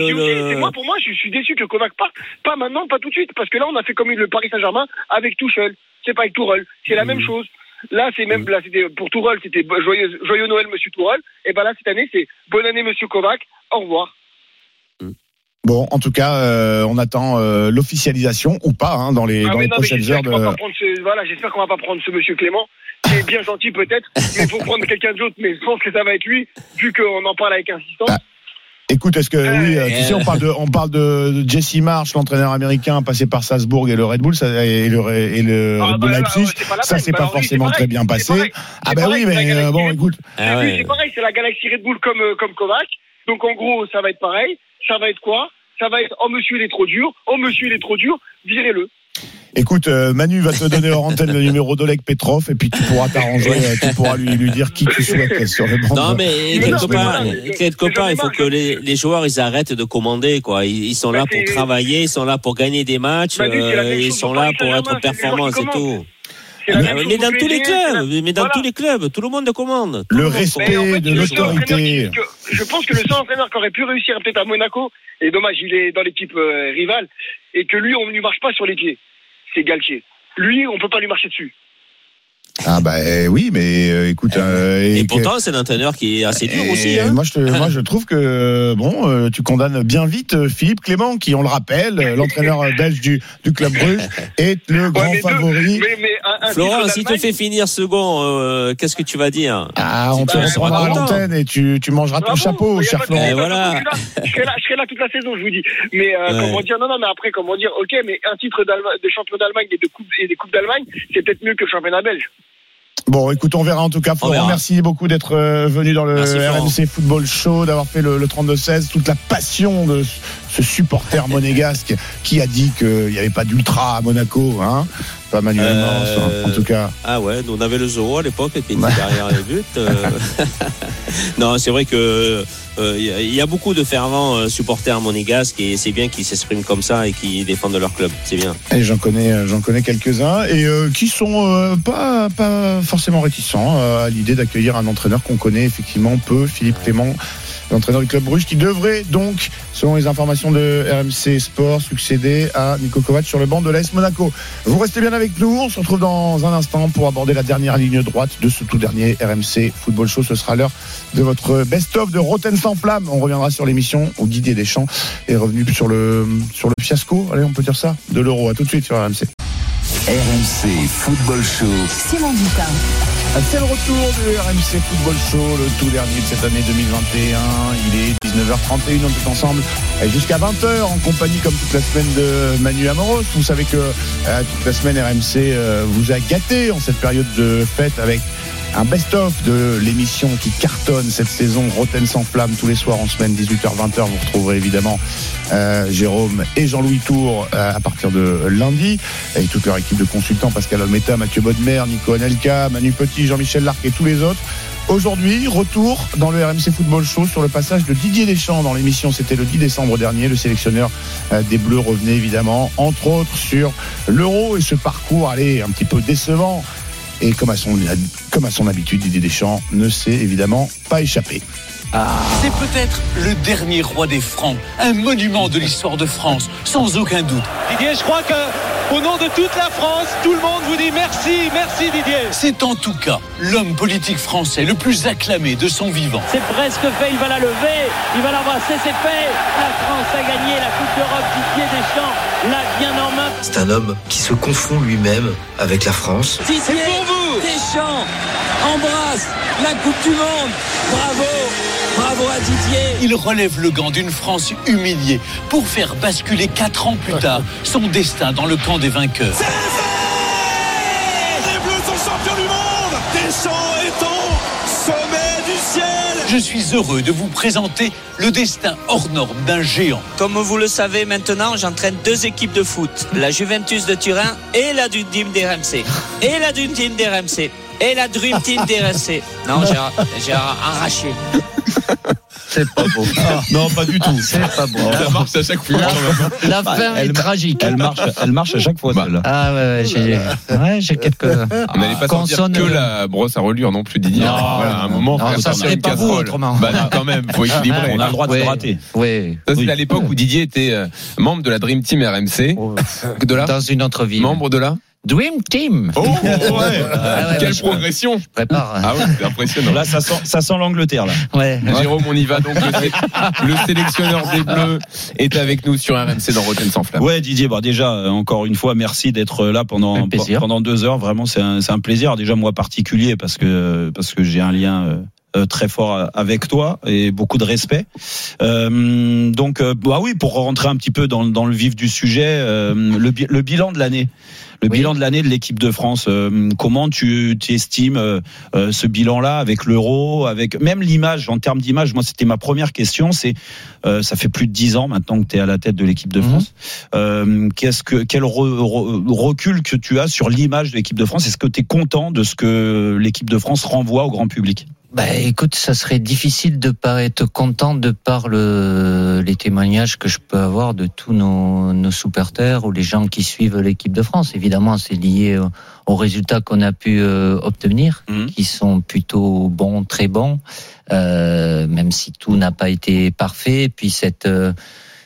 le- moi, pour moi, je suis déçu que Kovac parte, pas maintenant, pas tout de suite, parce que là, on a fait comme le Paris Saint-Germain avec Tuchel. C'est pas avec Tourelle, c'est la même chose. Là, c'est même, là, c'était pour Tourelle, c'était joyeux, joyeux Noël, Monsieur Tourelle. Et ben là, cette année, c'est bonne année, Monsieur Kovac. Au revoir. Bon, en tout cas, euh, on attend euh, l'officialisation ou pas hein, dans les, Ah, dans les non, prochaines j'espère heures. qu'on va De... pas prendre ce, voilà, j'espère qu'on va pas prendre ce Monsieur Clément, qui est bien gentil peut-être, mais il faut prendre quelqu'un d'autre. Mais je pense que ça va être lui, vu qu'on en parle avec insistance. Ah. Écoute, est-ce que Euh, oui, euh, tu sais, on parle de, on parle de Jesse Marsh, l'entraîneur américain passé par Salzbourg et le Red Bull, ça, et le, et le Ah, Red bah, Bull là, Leipzig. Ça, c'est Bah, pas lui, forcément très bien passé. pareil. Ah ben pareil, oui, mais euh, bon, écoute, Ah ouais. c'est pareil, c'est la galaxie Red Bull comme, euh, comme Kovac. Donc en gros, ça va être pareil. Ça va être quoi? Ça va être oh monsieur il est trop dur, oh monsieur il est trop dur, virez-le. écoute, euh, Manu va te donner hors antenne le numéro d'Oleg Petrov et puis tu pourras t'arranger, euh, tu pourras lui, lui dire qui tu souhaites sur le banc. Non, mais quelque part, il faut que les, les joueurs, ils arrêtent de commander, quoi. Ils, ils sont Bah, là pour travailler, ils sont là pour gagner des matchs, euh, ils sont là pour être performants, c'est qui tout. C'est la Mais, même chose mais au dans tous les clubs, mais dans Voilà. tous les clubs, tout le monde commande. Tout Le respect Mais en fait, de l'autorité. Je pense que le seul entraîneur qui aurait pu réussir peut-être à Monaco, et dommage, il est dans l'équipe euh, rivale, et que lui, on ne lui marche pas sur les pieds. C'est Galtier. Lui, on peut pas lui marcher dessus. Ah bah eh, oui, mais euh, écoute, euh, Et et- pourtant, c'est un entraîneur qui est assez dur Et aussi. Hein. Moi, je te- moi, je trouve que bon, euh, tu condamnes bien vite euh, Philippe Clément, qui, on le rappelle, euh, l'entraîneur belge du, du club Bruges, est le grand mais favori. Mais, mais un, un Florent, si tu d'Allemagne- fait finir second, euh, qu'est-ce que tu vas dire? Ah, on te reprendra à l'antenne et tu, tu mangeras ton chapeau, cher Florent. Voilà. façon, je serai là, je serai là toute la saison, je vous dis. Mais euh, Ouais. comment dire, non, non, mais après, comment dire, ok, mais un titre de champion d'Allemagne et de coupe et des coupes d'Allemagne, c'est peut-être mieux que le championnat belge. Bon, écoute, on verra en tout cas. Florent, merci beaucoup d'être euh, venu dans le Merci. RMC Football Show, d'avoir fait le, le 32-16, toute la passion de ce supporter monégasque qui a dit qu'il n'y avait pas d'ultra à Monaco, hein. Pas Manuel Euh, en tout cas. Ah ouais, nous on avait le Zoro à l'époque qui était derrière les buts. euh. non, c'est vrai que il y a- il y, a beaucoup de fervents euh, supporters monégasques et c'est bien qu'ils s'expriment comme ça et qu'ils défendent leur club. C'est bien. Et j'en connais, euh, quelques-uns et euh, qui sont euh, pas, pas forcément réticents euh, à l'idée d'accueillir un entraîneur qu'on connaît effectivement peu, Philippe Clément, l'entraîneur du club Bruges, qui devrait donc, selon les informations de RMC Sport, succéder à Nico Kovac sur le banc de l'AS Monaco. Vous restez bien avec nous, on se retrouve dans un instant pour aborder la dernière ligne droite de ce tout dernier RMC Football Show. Ce sera l'heure de votre best-of de Rotten sans flamme. On reviendra sur l'émission où Didier Deschamps est revenu sur le, sur le fiasco, allez on peut dire ça, de l'euro. À tout de suite sur RMC. RMC Football Show. Simon Dutin. C'est le retour du RMC Football Show, le tout dernier de cette année 2021. Il est 19h31, on est ensemble jusqu'à 20h en compagnie comme toute la semaine de Manu Amoros. Vous savez que euh, toute la semaine RMC euh, vous a gâté en cette période de fête avec un best-of de l'émission qui cartonne cette saison, Rotten sans flamme, tous les soirs en semaine, 18h-20h. Vous retrouverez évidemment euh, Jérôme et Jean-Louis Tour euh, à partir de lundi. Et toute leur équipe de consultants, Pascal Olmeta, Mathieu Bodmer, Nico Anelka, Manu Petit, Jean-Michel Larc et tous les autres. Aujourd'hui, retour dans le RMC Football Show sur le passage de Didier Deschamps dans l'émission. C'était le 10 décembre dernier. Le sélectionneur euh, des Bleus revenait évidemment, entre autres, sur l'Euro et ce parcours, allez, un petit peu décevant. Et comme à son, comme à son habitude, Didier Deschamps ne s'est évidemment pas échappé. C'est peut-être le dernier roi des Francs, un monument de l'histoire de France, sans aucun doute. Didier, je crois que au nom de toute la France, tout le monde vous dit merci, merci Didier. C'est en tout cas l'homme politique français le plus acclamé de son vivant. C'est presque fait, il va la lever, il va l'embrasser, c'est fait. La France a gagné la Coupe d'Europe, Didier Deschamps l'a bien en main. C'est un homme qui se confond lui-même avec la France. Didier Deschamps embrasse la Coupe du Monde. Bravo, bravo à Didier. Il relève le gant d'une France humiliée pour faire basculer quatre ans plus tard son destin dans le camp des vainqueurs. Les Bleus sont champions du monde. Deschamps est au sommet du ciel. Je suis heureux de vous présenter le destin hors norme d'un géant. Comme vous le savez maintenant, j'entraîne deux équipes de foot, la Juventus de Turin et la Team d'RMC. Et la Team d'RMC. Et la Dream Team d'RMC. Non, j'ai- arraché. C'est pas beau. Non, pas du tout. C'est pas beau. Ça marche à chaque fois. La fin est tragique. Elle marche, elle marche à chaque fois, Bah. celle-là. Ah ouais, ouais, j'ai ouais, j'ai quelques. On n'allait pas sortir consonnes- que la brosse à relure non plus, Didier. Non. voilà, à un moment, Non, faut ça sortir une casserole. Bah, non, quand même, faut équilibrer. On a le droit de Ouais. se rater. Oui. Ça, c'est Oui. à l'époque où Didier était euh, membre de la Dream Team RMC. De là Dans une autre ville. Membre de là Dream Team. Oh, ouais. Ah ouais, Quelle ouais, je progression prépare. Ah ouais, c'est impressionnant. Là, ça sent, ça sent l'Angleterre, là. Ouais. Jérôme, on y va donc. Le, sé- le sélectionneur des Bleus est avec nous sur RMC dans Rotten sans flamme. Ouais, Didier, bah déjà, euh, encore une fois, merci d'être là pendant, pendant deux heures. Vraiment, c'est un, c'est un plaisir. Déjà, moi particulier, parce que, parce que j'ai un lien euh, euh, très fort avec toi et beaucoup de respect. Euh, donc, euh, bah oui, pour rentrer un petit peu dans, dans le vif du sujet, euh, le, bi- le bilan de l'année. Le Oui. bilan de l'année de l'équipe de France, euh, comment tu, tu estimes euh, euh, ce bilan-là avec l'euro, avec même l'image en termes d'image Moi, c'était ma première question. C'est, euh, ça fait plus de dix ans maintenant que tu es à la tête de l'équipe de Mhm. France. Euh, qu'est-ce que quel re- re- recul que tu as sur l'image de l'équipe de France? Est-ce que tu es content de ce que l'équipe de France renvoie au grand public? Bah écoute, ça serait difficile de pas être content de par le, les témoignages que je peux avoir de tous nos, nos supporters ou les gens qui suivent l'équipe de France. Évidemment, c'est lié au- aux résultats qu'on a pu euh, obtenir, Mhm. qui sont plutôt bons, très bons, euh, même si tout n'a pas été parfait. Et puis cette euh,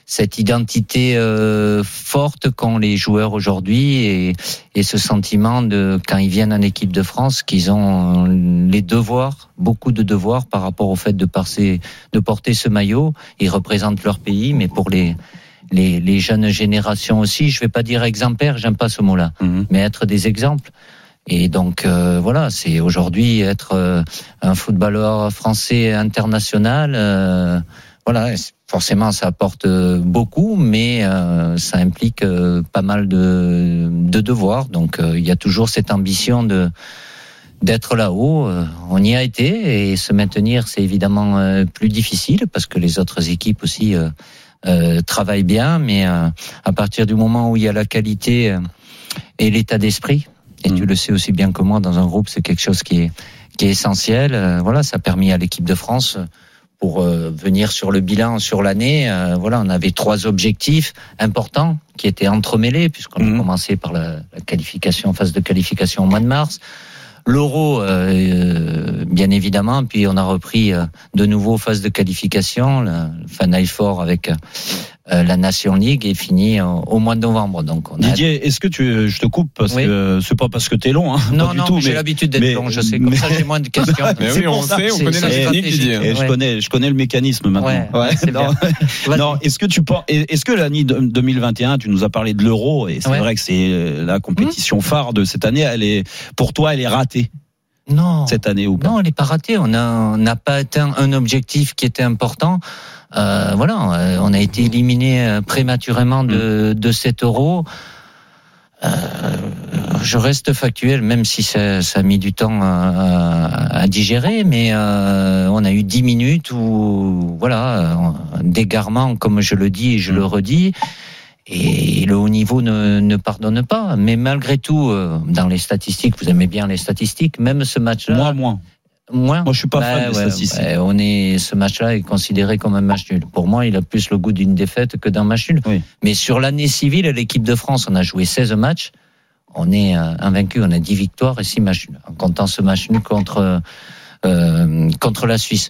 cette identité euh, forte qu'ont les joueurs aujourd'hui et, et ce sentiment de quand ils viennent en équipe de France qu'ils ont les devoirs, beaucoup de devoirs par rapport au fait de, passer, de porter ce maillot. Ils représentent leur pays, mais pour les les, les jeunes générations aussi, je vais pas dire exemplaires, j'aime pas ce mot-là, Mhm. mais être des exemples. Et donc euh, voilà, c'est aujourd'hui être euh, un footballeur français international. Voilà, forcément ça apporte euh, beaucoup, mais euh, ça implique euh, pas mal de, de devoirs. Donc euh, il y a toujours cette ambition de d'être là-haut. Euh, On y a été et se maintenir, c'est évidemment euh, plus difficile parce que les autres équipes aussi euh, euh, travaillent bien, mais euh, à partir du moment où il y a la qualité et l'état d'esprit, et tu le sais aussi bien que moi, dans un groupe, c'est quelque chose qui est qui est essentiel. Euh, voilà, ça a permis à l'équipe de France euh, pour euh, venir sur le bilan sur l'année. euh, voilà, on avait trois objectifs importants qui étaient entremêlés puisqu'on Mhm. a commencé par la, la qualification, phase de qualification au mois de mars. L'euro, euh, euh, bien évidemment, puis on a repris euh, de nouveau phase de qualification, le Final Four avec euh, la Nation League et fini euh, au mois de novembre. Donc on a Didier, est-ce que tu, je te coupe parce Oui. que c'est pas parce que t'es long, hein, non, pas du non, tout, mais j'ai l'habitude d'être long, je sais. Comme mais- ça, j'ai moins de questions. Mais oui, on ça, sait, on connaît la technique. Didier. Et je connais, je connais le mécanisme maintenant. Ouais, ouais, c'est non, est-ce que tu penses, est-ce que l'année de- 2021, tu nous as parlé de l'euro et c'est Ouais. vrai que c'est euh, la compétition phare de cette année. Elle est, pour toi, elle est ratée? Non. cette année ou pas? Non, elle n'est pas ratée. On n'a pas atteint un objectif qui était important. Euh, voilà, euh, on a été éliminé euh, prématurément de, de cet euro. Euh, je reste factuel, même si ça, ça a mis du temps à, à- digérer, mais euh, on a eu dix minutes où, voilà, dégarement, comme je le dis et je le redis, et le haut niveau ne, ne pardonne pas. Mais malgré tout, euh, dans les statistiques, vous aimez bien les statistiques, même ce match-là. Moi, moins. Moins. Moi, je suis pas fan des ouais, statistiques. ouais, on est, ce match-là est considéré comme un match nul. Pour moi, il a plus le goût d'une défaite que d'un match nul. Mais sur l'année civile, l'équipe de France, on a joué 16 matchs. On est euh, invaincu, on a 10 victoires et 6 matchs nuls. En comptant ce match nul contre, euh, contre la Suisse.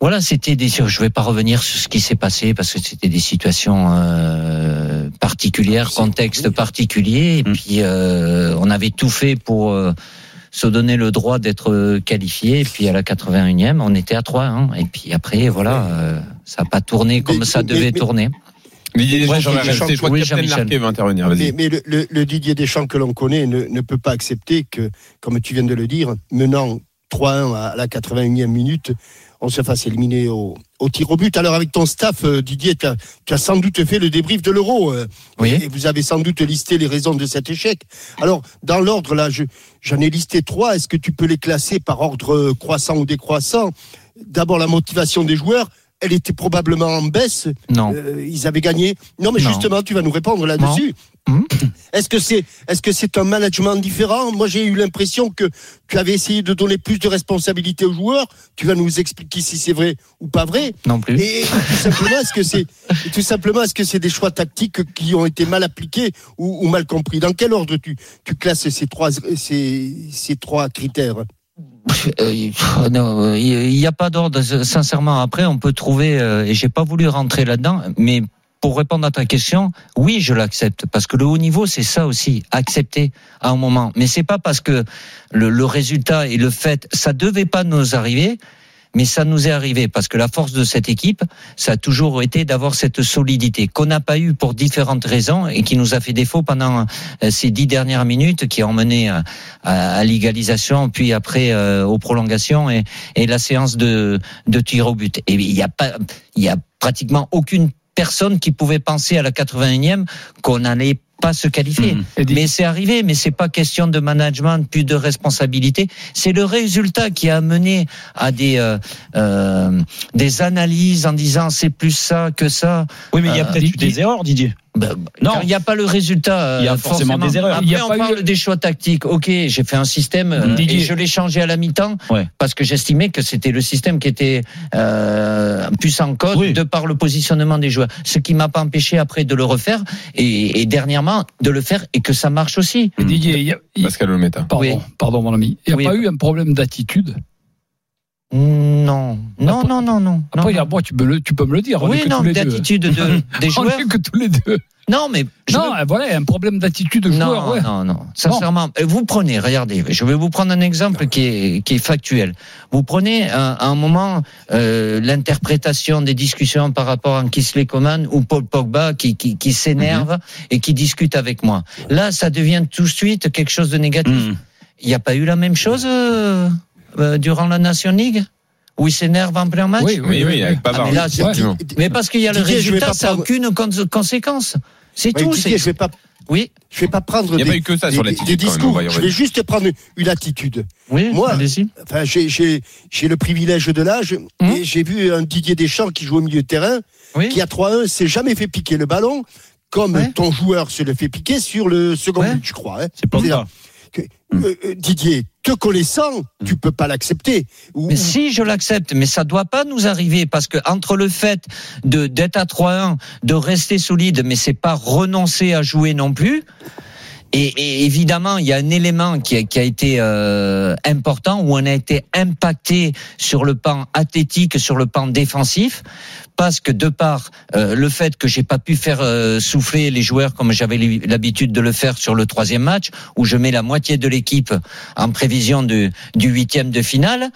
Voilà, c'était des. Je vais pas revenir sur ce qui s'est passé parce que c'était des situations euh, particulières, contexte particulier. Et puis euh, on avait tout fait pour euh, se donner le droit d'être euh, qualifié. Et puis à la 81e, on était à 3 hein. Et puis après, voilà, euh, ça n'a pas tourné comme ça devait tourner. Didier Deschamps, je crois Oui, intervenir. Mais, mais le, le- le Didier Deschamps que l'on connaît ne, ne peut pas accepter que, comme tu viens de le dire, menant 3-1 à la 81e minute, on se fasse éliminer au, au tir au but. Alors avec ton staff, euh, Didier, tu as, tu as sans doute fait le débrief de l'euro. euh, Et vous avez sans doute listé les raisons de cet échec. Alors, dans l'ordre, là, je- j'en ai listé trois. Est-ce que tu peux les classer par ordre euh, croissant ou décroissant? D'abord, la motivation des joueurs. Elle était probablement en baisse. Non. Euh, ils avaient gagné. Non, mais Non. justement, tu vas nous répondre là-dessus. Est-ce que c'est est-ce que c'est un management différent? Moi, j'ai eu l'impression que tu avais essayé de donner plus de responsabilités aux joueurs. Tu vas nous expliquer si c'est vrai ou pas vrai. Non plus. Et tout simplement, est-ce que c'est tout simplement est-ce que c'est des choix tactiques qui ont été mal appliqués ou, ou mal compris? Dans quel ordre tu tu classes ces trois ces, ces trois critères? Euh, il n'y a pas d'ordre. Sincèrement, après, on peut trouver, euh, et j'ai pas voulu rentrer là-dedans, mais pour répondre à ta question, oui, je l'accepte, parce que le haut niveau, c'est ça aussi, accepter à un moment. Mais c'est pas parce que le, résultat et le fait, ça devait pas nous arriver. Mais ça nous est arrivé parce que la force de cette équipe, ça a toujours été d'avoir cette solidité qu'on n'a pas eu pour différentes raisons et qui nous a fait défaut pendant euh, ces dix dernières minutes qui ont mené à, à- l'égalisation, puis après euh, aux prolongations et, la séance de, tir au but. Et il n'y a pas, il y a pratiquement aucune personne qui pouvait penser à la 81e qu'on n'allait pas se qualifier. Mais c'est arrivé, mais c'est pas question de management, plus de responsabilité. C'est le résultat qui a mené à des euh, euh, des analyses en disant c'est plus ça que ça. Oui, mais il y a Euh, peut-être eu des erreurs, Didier. non, il n'y a pas le résultat. Il y a forcément des erreurs. Après, Il y a on pas parle des choix tactiques. Ok, j'ai fait un système euh, Didier. et je l'ai changé à la mi-temps parce que j'estimais que c'était le système qui était euh, plus en code de par le positionnement des joueurs. Ce qui m'a pas empêché après de le refaire et, et dernièrement de le faire et que ça marche aussi. Didier, il y a- il- Pascal Olmeta. Pardon, pardon mon ami. Il n'y a pas eu un problème d'attitude? Non, non, non, non, non. Après, y moi, tu peux, le, tu peux me le dire. on Oui, est que non, d'attitude de- des On joueurs. est que tous les deux. Non, mais non, veux- voilà, un problème d'attitude de Non, joueur. ouais. non, non. Sincèrement, vous prenez, regardez, je vais vous prendre un exemple qui est, qui est factuel. Vous prenez à un moment euh, l'interprétation des discussions par rapport à Kisley Coman ou Paul Pogba qui, qui, qui s'énerve Mhm. et qui discute avec moi. Là, ça devient tout de suite quelque chose de négatif. Mhm. Il n'y a pas eu la même chose euh, euh, durant la Nation League? Où il s'énerve en plein match Oui, oui, oui, avec Pavard, Ah, mais, là, mais parce qu'il y a le Didier, résultat, ça n'a aucune cons- conséquence. C'est tout. Didier, je vais pas. Oui. Je vais pas prendre. Des, pas eu que ça des- sur des- l'attitude, Des quand même, on discours. je vais juste prendre une attitude. Oui, Moi, enfin, j'ai j'ai j'ai le privilège de l'âge Hum. et j'ai vu un Didier Deschamps qui joue au milieu de terrain, qui à 3-1 s'est jamais fait piquer le ballon comme ton joueur se le fait piquer sur le second but, je crois. hein. C'est pas ça. Que, euh, euh, Didier, te connaissant, tu peux pas l'accepter. Mais si je l'accepte, mais ça doit pas nous arriver parce que entre le fait de d'être à 3-1, de rester solide, mais c'est pas renoncer à jouer non plus. Et, et évidemment, il y a un élément qui a, qui a été euh, important où on a été impacté sur le plan athlétique, sur le plan défensif, parce que de par euh, le fait que j'ai pas pu faire euh, souffler les joueurs comme j'avais l'habitude de le faire sur le troisième match, où je mets la moitié de l'équipe en prévision du, du huitième de finale,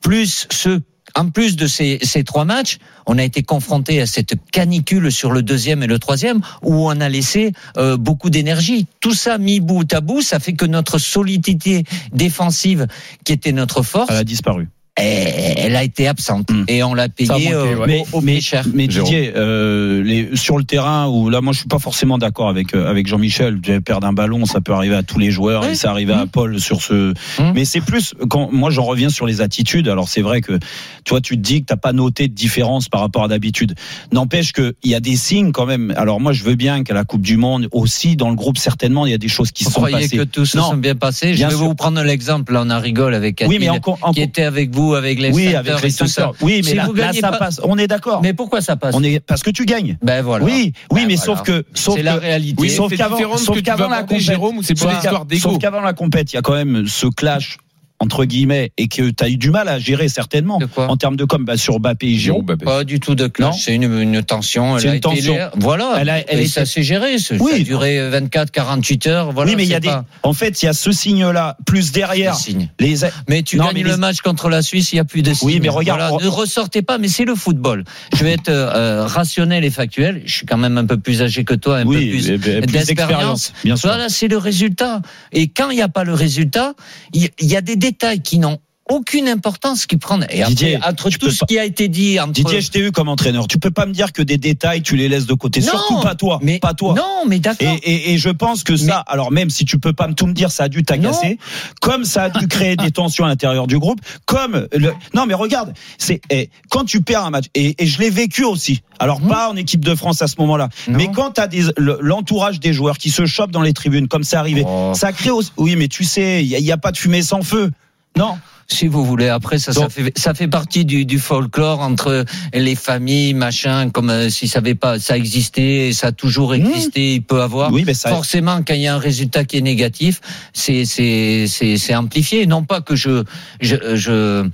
plus ce en plus de ces, trois matchs, on a été confronté à cette canicule sur le deuxième et le troisième où on a laissé euh, beaucoup d'énergie. Tout ça mis bout à bout, ça fait que notre solidité défensive, qui était notre force, a disparu. Elle, elle a été absente et on l'a payé manqué, euh, ouais. mais, au, au mais, cher. mais Didier, euh, les, sur le terrain où là, moi, je suis pas forcément d'accord avec euh, avec Jean-Michel. Perdre un ballon, ça peut arriver à tous les joueurs et ça arrivé à Paul sur ce. Mmh. Mais c'est plus quand moi j'en reviens sur les attitudes. Alors c'est vrai que toi tu te dis que t'as pas noté de différence par rapport à d'habitude. N'empêche que il y a des signes quand même. Alors moi je veux bien qu'à la Coupe du Monde aussi dans le groupe certainement il y a des choses qui Vous se sont croyez passées. que tout se Non. sont bien passés? Je Bien vais sûr. vous prendre l'exemple. Là, on a rigole avec Oui, mais Adil, encore- encore- qui était avec vous, avec les Oui, avec et les tout ça. Oui, mais Si là, vous là, ça pas- passe. On est d'accord. Mais pourquoi ça passe On est parce que tu gagnes. Ben voilà. Oui, oui, Ben mais voilà. sauf que sauf C'est la réalité. Oui, sauf c'est qu'avant, différent de ce sauf qu'avant la aborder, compète, Jérôme, ou c'est pas sauf une histoire qu'avant- d'ego Sauf qu'avant la compète, il y a quand même ce clash entre guillemets et que tu as eu du mal à gérer certainement en termes de com bah, sur Mbappé et Giroud. Pas du tout de clash. C'est une, une tension. Elle C'est a une été tension. gérée. Voilà. Elle a- elle et était- ça s'est géré. Ça Oui. a duré 24, 48 heures. Voilà. oui, mais il y a des. En fait, il y a ce signe-là plus derrière. Les. Mais tu Non, gagnes mais le les- match contre la Suisse, il n'y a plus de signes. Oui, mais regarde- Voilà, ne ressortez pas, mais c'est le football. Je vais être euh, rationnel et factuel. Je suis quand même un peu plus âgé que toi, un Oui, peu plus, plus d'expérience. d'expérience, bien sûr. Voilà, c'est le résultat. Et quand il n'y a pas le résultat, il il y, a des détails qui n'ont aucune importance qui prennent. Et après, Didier, entre tout ce pas- qui a été dit, entre Didier, je t'ai eu comme entraîneur. Tu peux pas me dire que des détails, tu les laisses de côté. Non, Surtout pas toi. mais- pas toi. non, mais d'accord. Et, et, et je pense que ça, alors même si tu peux pas me tout me dire, ça a dû t'agacer, comme ça a dû créer des tensions à l'intérieur du groupe, comme le, non mais regarde, c'est eh, quand tu perds un match et, et je l'ai vécu aussi. Alors pas en équipe de France à ce moment-là, mais quand tu as des le- l'entourage des joueurs qui se chopent dans les tribunes, comme ça arrivé, Oh. ça crée aussi, oui mais tu sais, il y, a- il y a pas de fumée sans feu. Non. Si vous voulez, après ça, ça fait ça fait partie du, du folklore entre les familles, machin, comme euh, si ça avait pas ça existait, ça a toujours existé, il peut avoir. Oui, mais ça- Forcément, quand il y a un résultat qui est négatif, c'est c'est c'est c'est amplifié. Non pas que je je je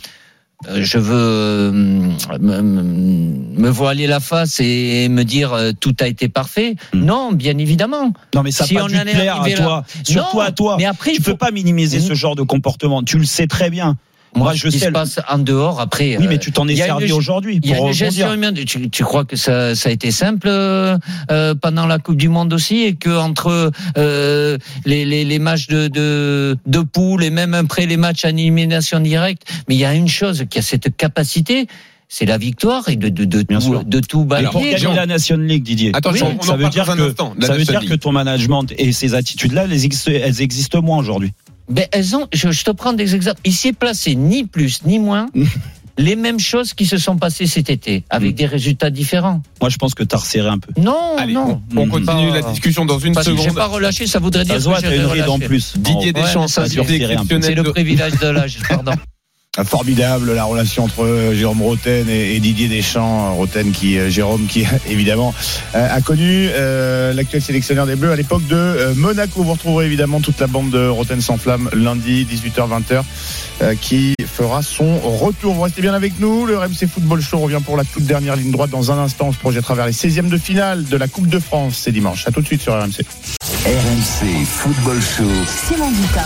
je veux euh, me, me- voiler la face et me dire euh, tout a été parfait. Non, bien évidemment. Non, mais ça Si pas on dû plaire à là- toi, surtout Non, à toi. mais après, tu il peux faut- pas minimiser Mmh. ce genre de comportement. Tu le sais très bien. Moi, je ce qui sais. se passe en dehors, après. Oui, mais euh, tu t'en es servi une- aujourd'hui Il y a pour une gestion rebondir. humaine. Tu, tu crois que ça, ça a été simple euh, euh, pendant la Coupe du Monde aussi et que entre euh, les, les, les matchs de, de, de poule et même après les matchs en élimination directe, mais il y a une chose qui a cette capacité. C'est la victoire et de, de, de, tout, sûr. de tout Et pour balayer. gagner la Nation League, Didier. Attends, Oui, on en veut parle dire que ça veut dire que ton management et ces attitudes-là, elles existent, elles existent moins aujourd'hui. Ben, elles ont, je, je te prends des exemples. Il s'est placé ni plus ni moins les mêmes choses qui se sont passées cet été avec des résultats différents. Moi, je pense que t'as resserré un peu. Non, Allez, non. on continue Pas- la discussion dans une Parce que j'ai seconde. pas relâché, ça voudrait dire Ça que j'ai une ride en relâché. plus. Didier Oh. Deschamps, Ouais, c'est- le privilège de l'âge, pardon. Formidable la relation entre euh, Jérôme Roten et, Didier Deschamps. Roten qui, euh, Jérôme qui évidemment euh, a connu euh, l'actuel sélectionneur des Bleus à l'époque de euh, Monaco. Vous retrouverez évidemment toute la bande de Roten sans flamme lundi 18h-20h euh, qui fera son retour. Vous restez bien avec nous. Le RMC Football Show revient pour la toute dernière ligne droite. Dans un instant, on se projette à travers les 16e de finale de la Coupe de France. C'est dimanche. À tout de suite sur RMC. RMC Football Show. Simon Dutin.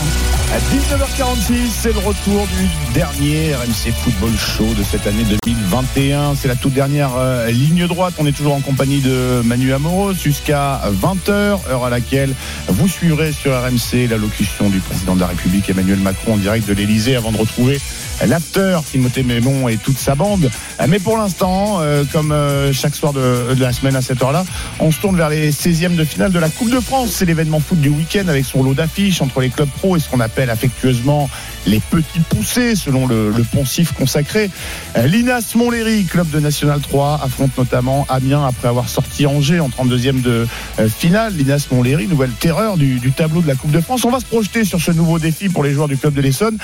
À 19h46, c'est le retour du dernier RMC Football Show de cette année 2021. C'est la toute dernière euh, ligne droite. On est toujours en compagnie de Manu Amoros jusqu'à 20h, heure à laquelle vous suivrez sur RMC l'allocution du président de la République Emmanuel Macron en direct de l'Elysée avant de retrouver l'after Timothée Mémon et toute sa bande. Mais pour l'instant, euh, comme euh, chaque soir de, de la semaine à cette heure-là, on se tourne vers les 16e de finale de la Coupe de France. C'est l'événement foot du week-end avec son lot d'affiches entre les clubs pro et ce qu'on appelle affectueusement les petits poussés, selon le, le poncif consacré. Euh, L'INAS Montlhéry, club de National 3, affronte notamment Amiens après avoir sorti Angers en 32e de euh, finale. L'INAS Montlhéry, nouvelle terreur du, tableau de la Coupe de France. On va se projeter sur ce nouveau défi pour les joueurs du club de l'Essonne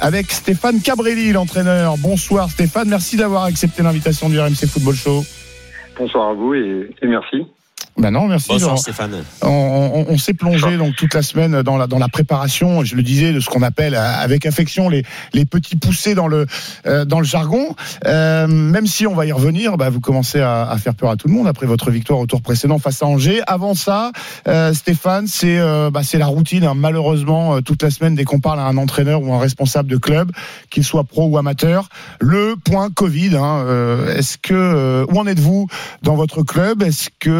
avec Stéphane Cabrelli, l'entraîneur. Bonsoir Stéphane, merci d'avoir accepté l'invitation du RMC Football Show. Bonsoir à vous et merci. Ben non, merci. Bonsoir On- Stéphane. on, on- on s'est plongé donc toute la semaine dans la dans la préparation, je le disais, de ce qu'on appelle euh, avec affection les les petits poussés dans le euh, dans le jargon. Euh, même si on va y revenir, bah, vous commencez à, à faire peur à tout le monde après votre victoire au tour précédent face à Angers. Avant ça, euh, Stéphane, c'est euh, bah, c'est la routine. hein. Malheureusement, euh, toute la semaine, dès qu'on parle à un entraîneur ou un responsable de club, qu'il soit pro ou amateur, le point Covid. hein, euh, Est-ce que euh, où en êtes-vous dans votre club? Est-ce que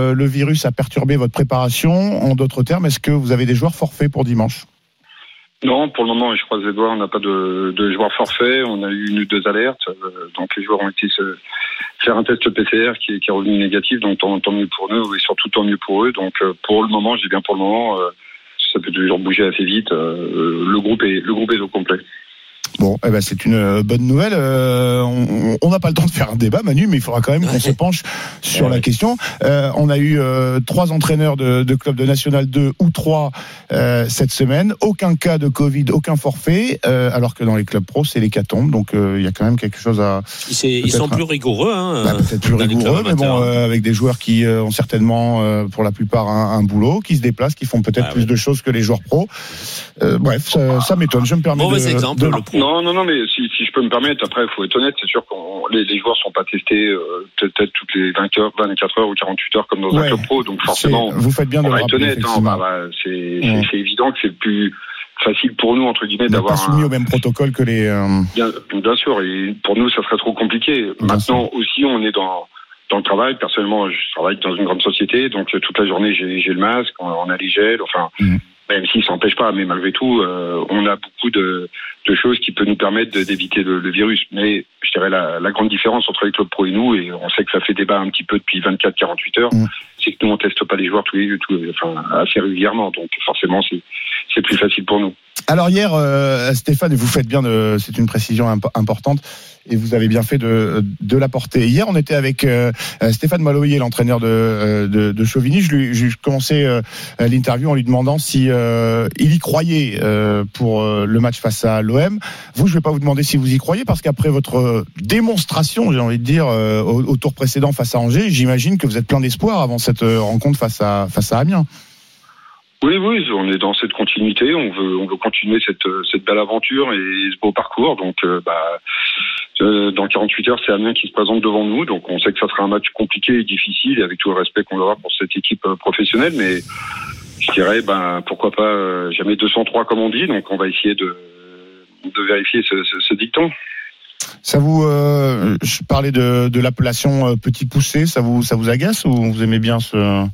euh, le virus a perturbé votre préparation En d'autres termes, est-ce que vous avez des joueurs forfaits pour dimanche? Non, pour le moment, je croise les doigts, on n'a pas de, joueurs forfaits. On a eu une ou deux alertes. euh, donc les joueurs ont été se faire un test PCR qui, est- revenu négatif. Donc tant, mieux pour nous et surtout tant mieux pour eux. Donc euh, pour le moment, je dis bien pour le moment, ça peut toujours bouger assez vite. Le groupe est le groupe est au complet. Bon, eh ben c'est une euh, bonne nouvelle. Euh, on n'a pas le temps de faire un débat, Manu, mais il faudra quand même qu'on se penche sur la question. Euh, on a eu euh, trois entraîneurs de, de clubs de National 2 ou trois euh, cette semaine. Aucun cas de Covid, aucun forfait, alors que dans les clubs pro, c'est l'hécatombe. Donc il y a quand même quelque chose à. Ils sont plus rigoureux. Hein, Bah, peut-être plus rigoureux, mais bon, avec des joueurs qui ont certainement, pour la plupart, un, un boulot, qui se déplacent, qui font peut-être Ah plus de choses que les joueurs pros. Euh, bref, ça, ça m'étonne. Je me permets Mauvais de, exemple, de- le pro. Non, non, non, mais si, si je peux me permettre, après, il faut être honnête, c'est sûr que les, les joueurs sont pas testés euh, peut-être toutes les 20 heures, 24 heures ou 48 heures comme dans un club pro, donc forcément, vous faites bien on va être honnête, hein, bah, bah, c'est Ouais. évident que c'est plus facile pour nous, entre guillemets, d'avoir soumis un, au même protocole que les. euh, Bien, bien sûr, et pour nous, ça serait trop compliqué. Maintenant aussi, on est dans dans le travail. Personnellement, je travaille dans une grande société, donc toute la journée, j'ai le masque, on, on a les gels, enfin, même si ça n'empêche pas, mais malgré tout, euh, on a beaucoup de, de choses qui peuvent nous permettre d'éviter le, le virus. Mais je dirais la, la grande différence entre les clubs pro et nous, et on sait que ça fait débat un petit peu depuis 24-48 heures, c'est que nous, on teste pas les joueurs tous les, tous les- enfin, assez régulièrement, donc forcément, c'est plus facile pour nous. Alors hier, euh, Stéphane, vous faites bien, de, c'est une précision imp- importante, et vous avez bien fait de, de l'apporter. Hier, on était avec euh, euh, Stéphane Maloyer, l'entraîneur de, euh, de, de Chauvigny. Je lui, j'ai commencé euh, l'interview en lui demandant si euh, il y croyait pour le match face à l'OM. Vous, je vais pas vous demander si vous y croyez, parce qu'après votre démonstration, j'ai envie de dire, au, au tour précédent face à Angers, j'imagine que vous êtes plein d'espoir avant cette rencontre face à face à Amiens. Oui, oui, on est dans cette continuité. On veut, on veut continuer cette, cette belle aventure et ce beau parcours. Donc, euh, bah, euh, dans 48 heures, c'est Amiens qui se présente devant nous. Donc, on sait que ça sera un match compliqué et difficile, et avec tout le respect qu'on aura pour cette équipe euh, professionnelle. Mais je dirais, ben, pourquoi pas euh, jamais 203 comme on dit. Donc, on va essayer de, de vérifier ce, ce, ce dicton. Ça vous, euh, je parlais de, de l'appellation petit poussé, ça vous, ça vous agace ou vous aimez bien ce,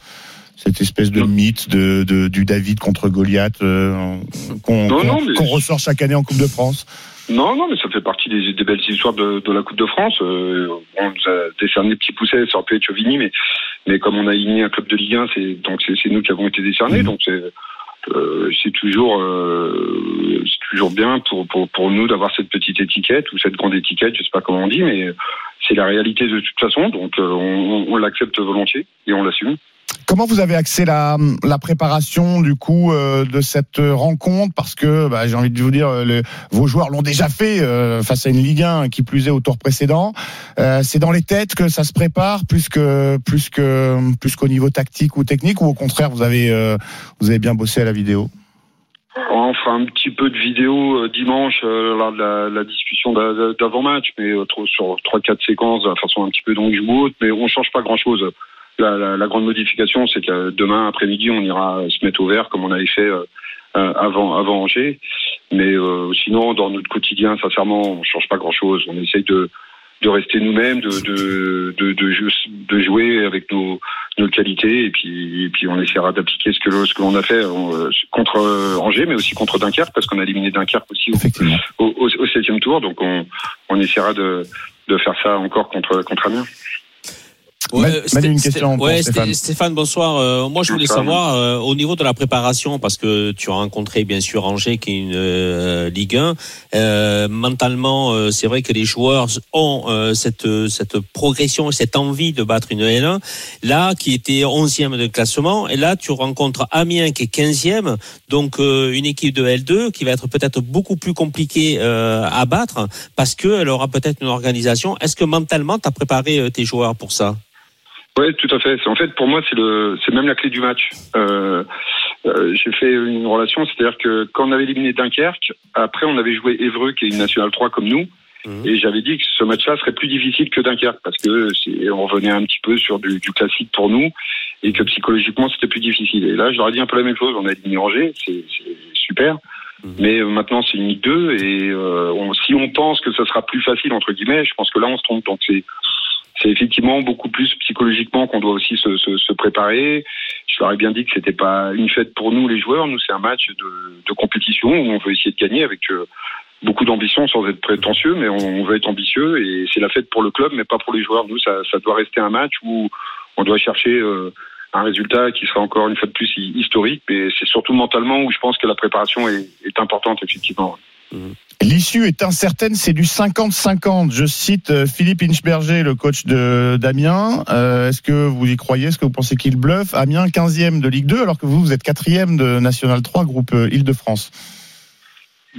cette espèce de mythe de, de- du David contre Goliath euh, qu'on ressort chaque année en Coupe de France Non, non, mais ça fait partie des, des belles histoires de, de la Coupe de France. Euh, on nous a décerné Petit Pousset, ça aurait pu être Chauvigny, mais, mais comme on a aligné un club de Ligue 1, c'est, donc c'est, nous qui avons été décernés. Donc c'est, euh, c'est toujours, euh, c'est toujours bien pour, pour, pour nous d'avoir cette petite étiquette ou cette grande étiquette, je sais pas comment on dit, mais c'est la réalité de toute façon. Donc on, on l'accepte volontiers et on l'assume. Comment vous avez axé la, la préparation du coup euh, de cette rencontre? Parce que bah, j'ai envie de vous dire, vos joueurs l'ont déjà fait euh, face à une Ligue 1 qui plus est au tour précédent. Euh, c'est dans les têtes que ça se prépare plus que plus que plus qu'au niveau tactique ou technique, ou au contraire vous avez vous avez bien bossé à la vidéo? On fera un petit peu de vidéo dimanche de la, la discussion d'a- d'avant-match, mais sur trois quatre séquences de façon un petit peu autre, mais on change pas grand-chose. La, la- la grande modification, c'est que demain après-midi, on ira se mettre au vert comme on avait fait euh, euh, avant avant Angers. Mais euh, sinon, dans notre quotidien, sincèrement, on change pas grand-chose. On essaye de de rester nous-mêmes, de de, de, de, jou- de jouer avec nos, nos qualités, et puis, et puis on essaiera d'appliquer ce que, ce que l'on a fait euh, contre euh, Angers, mais aussi contre Dunkerque, parce qu'on a éliminé Dunkerque aussi au, au, au- au septième tour, donc on, on essaiera de, de faire ça encore contre, contre Amiens. Ouais, Manu, Sté- une question pour ouais, Stéphane. Sté- Stéphane, bonsoir. Euh, moi, je voulais savoir euh, au niveau de la préparation, parce que tu as rencontré bien sûr Angers, qui est une euh, Ligue 1. Euh, mentalement, euh, c'est vrai que les joueurs ont euh, cette cette progression, cette envie de battre une L1. Là, qui était 11e de classement, et là, tu rencontres Amiens qui est 15e, donc euh, une équipe de L2 qui va être peut-être beaucoup plus compliquée euh, à battre, parce que elle aura peut-être une organisation. Est-ce que mentalement, tu as préparé euh, tes joueurs pour ça? Oui, tout à fait. En fait, pour moi, c'est le, c'est même la clé du match. Euh, euh, j'ai fait une relation, c'est-à-dire que quand on avait éliminé Dunkerque, après on avait joué Évreux, qui est une nationale 3 comme nous, et j'avais dit que ce match-là serait plus difficile que Dunkerque parce que c'est, on revenait un petit peu sur du, du classique pour nous et que psychologiquement c'était plus difficile. Et là, je leur ai dit un peu la même chose. On a éliminé Angers, c'est, c'est super. Mais euh, maintenant, c'est une Ligue 2 et euh, on- si on pense que ça sera plus facile entre guillemets, je pense que là on se trompe. Donc c'est c'est effectivement beaucoup plus psychologiquement qu'on doit aussi se, se, se préparer. je leur ai bien dit que c'était pas une fête pour nous les joueurs. Nous, c'est un match de, de compétition où on veut essayer de gagner avec euh, beaucoup d'ambition sans être prétentieux, mais on, veut être ambitieux et c'est la fête pour le club, mais pas pour les joueurs. Nous, ça, ça doit rester un match où on doit chercher euh, un résultat qui sera encore une fois de plus hi- historique, mais c'est surtout mentalement où je pense que la préparation est, est importante effectivement. L'issue est incertaine, c'est du 50-50. Je cite euh, Philippe Inchberger, le coach de d'Amiens. Euh, Est-ce que vous y croyez? Est-ce que vous pensez qu'il bluffe? Amiens 15e de Ligue 2, alors que vous, vous êtes 4e de National 3, groupe euh, Île-de-France.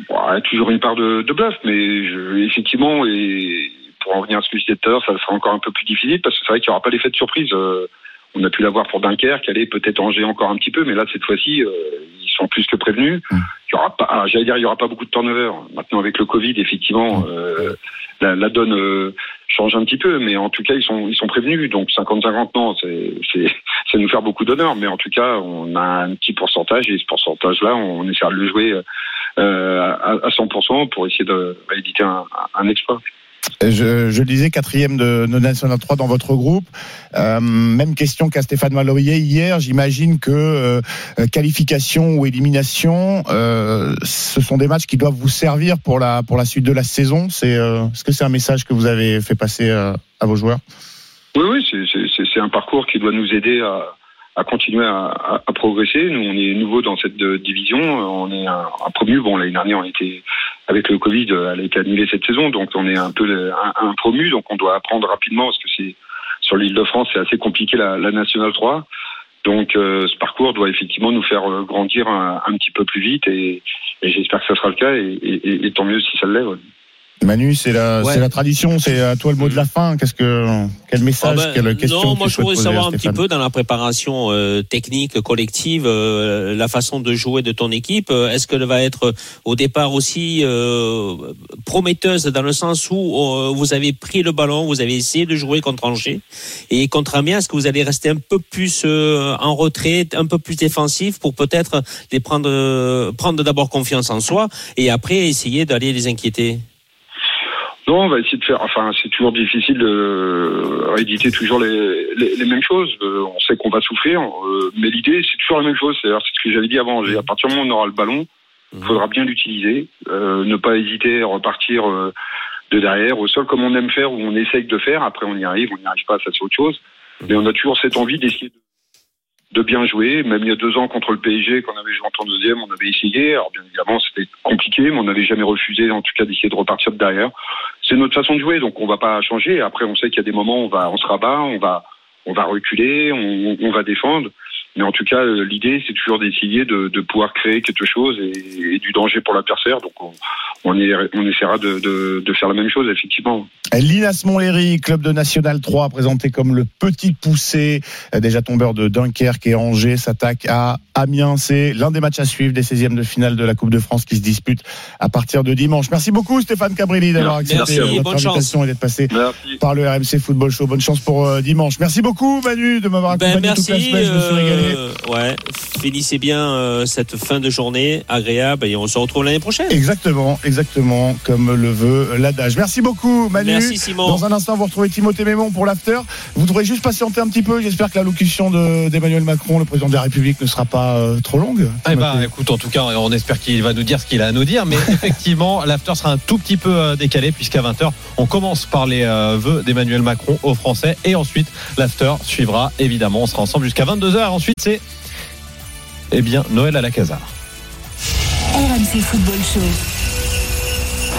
Bon, a toujours une part de, de bluff, mais je, effectivement, et pour en revenir à ce que je disais tout à l'heure, ça sera encore un peu plus difficile parce que c'est vrai qu'il n'y aura pas l'effet de surprise. Euh, on a pu l'avoir pour Dunkerque, aller peut-être Angers encore un petit peu, mais là cette fois-ci, euh, ils sont plus que prévenus. Pas, ah, j'allais dire, il y aura pas beaucoup de turnover. Maintenant avec le Covid, effectivement, euh, la, la donne euh, change un petit peu, mais en tout cas ils sont ils sont prévenus. Donc 50-50 non, c'est nous faire beaucoup d'honneur, mais en tout cas on a un petit pourcentage et ce pourcentage-là, on essaiera de le jouer euh, à, à 100% pour essayer de rééditer un, un exploit. Je, je disais, quatrième de, de National 3 dans votre groupe. Euh, même question qu'à Stéphane Malloyer hier. J'imagine que euh, qualification ou élimination, euh, ce sont des matchs qui doivent vous servir pour la pour la suite de la saison. C'est est-ce que c'est un message que vous avez fait passer à vos joueurs? Oui, oui, c'est un parcours qui doit nous aider à, à continuer à, à- à progresser. Nous, on est nouveau dans cette euh, division. On est un, un promu. Bon, l'année dernière, on était avec le Covid, euh, elle a été annulée cette saison, donc on est un peu un, promu. Donc, on doit apprendre rapidement parce que c'est sur l'île de France, c'est assez compliqué la, la nationale 3. Donc, euh, ce parcours doit effectivement nous faire euh, grandir un, petit peu plus vite et, et j'espère que ça sera le cas et, et- et- tant mieux si ça l'est. Manu, c'est la Ouais. c'est la tradition. C'est à toi le mot de la fin. Qu'est-ce que quel message, Ah ben, quelle question non, moi je voudrais savoir un petit peu dans la préparation euh, technique collective, euh, la façon de jouer de ton équipe. Euh, Est-ce qu'elle va être au départ aussi euh, prometteuse dans le sens où euh, vous avez pris le ballon, vous avez essayé de jouer contre Angers et contre Amiens, est-ce que vous allez rester un peu plus euh, en retrait, un peu plus défensif pour peut-être les prendre, euh, prendre d'abord confiance en soi et après essayer d'aller les inquiéter? Non, on va essayer de faire. Enfin, c'est toujours difficile de rééditer toujours les, les, les mêmes choses. Euh, on sait qu'on va souffrir, euh, mais l'idée, c'est toujours la même chose. C'est ce que j'avais dit avant. À partir du moment où on aura le ballon, il faudra bien l'utiliser, euh, ne pas hésiter à repartir euh, de derrière au sol comme on aime faire ou on essaye de faire. Après, on y arrive, on n'y arrive pas, ça c'est autre chose. Mais on a toujours cette envie d'essayer de de bien jouer. Même il y a deux ans contre le PSG, quand on avait joué en temps deuxième, on avait essayé. Alors bien évidemment, c'était compliqué, mais on n'avait jamais refusé, en tout cas, d'essayer de repartir de derrière. C'est notre façon de jouer, donc on va pas changer. Après, on sait qu'il y a des moments où on va, on se rabat, on va, on va reculer, on, on va défendre. Mais en tout cas, euh, l'idée, c'est toujours d'essayer de, de pouvoir créer quelque chose et, et du danger pour l'adversaire. Donc, on, on, est, on essaiera de, de, de faire la même chose, effectivement. Linas Montlhéry, club de National 3, présenté comme le petit poussé, euh, déjà tombeur de Dunkerque et Angers, s'attaque à Amiens. C'est l'un des matchs à suivre des 16e de finale de la Coupe de France qui se dispute à partir de dimanche. Merci beaucoup Stéphane Cabrilli d'avoir accepté merci, notre invitation chance. et d'être passé Merci. par le RMC Football Show. Bonne chance pour euh, dimanche. Merci beaucoup Manu de m'avoir Ben, accompagné toute la semaine. Je me suis régalé. Euh, ouais, finissez bien euh, cette fin de journée agréable et on se retrouve l'année prochaine. Exactement, exactement, comme le veut l'adage. Merci beaucoup, Manu. Merci, Simon. Dans un instant, vous retrouvez Timothée Mémon pour l'after. Vous devrez juste patienter un petit peu. J'espère que l'allocution de- d'Emmanuel Macron, le président de la République, ne sera pas euh, trop longue. Eh ben, écoute, en tout cas, on espère qu'il va nous dire ce qu'il a à nous dire, mais effectivement, l'after sera un tout petit peu euh, décalé, puisqu'à 20h, on commence par les euh, vœux d'Emmanuel Macron aux Français, et ensuite, l'after suivra, évidemment, on sera ensemble jusqu'à 22h. Ensuite, c'est, eh bien, Noël à la Casar. RMC Football Show.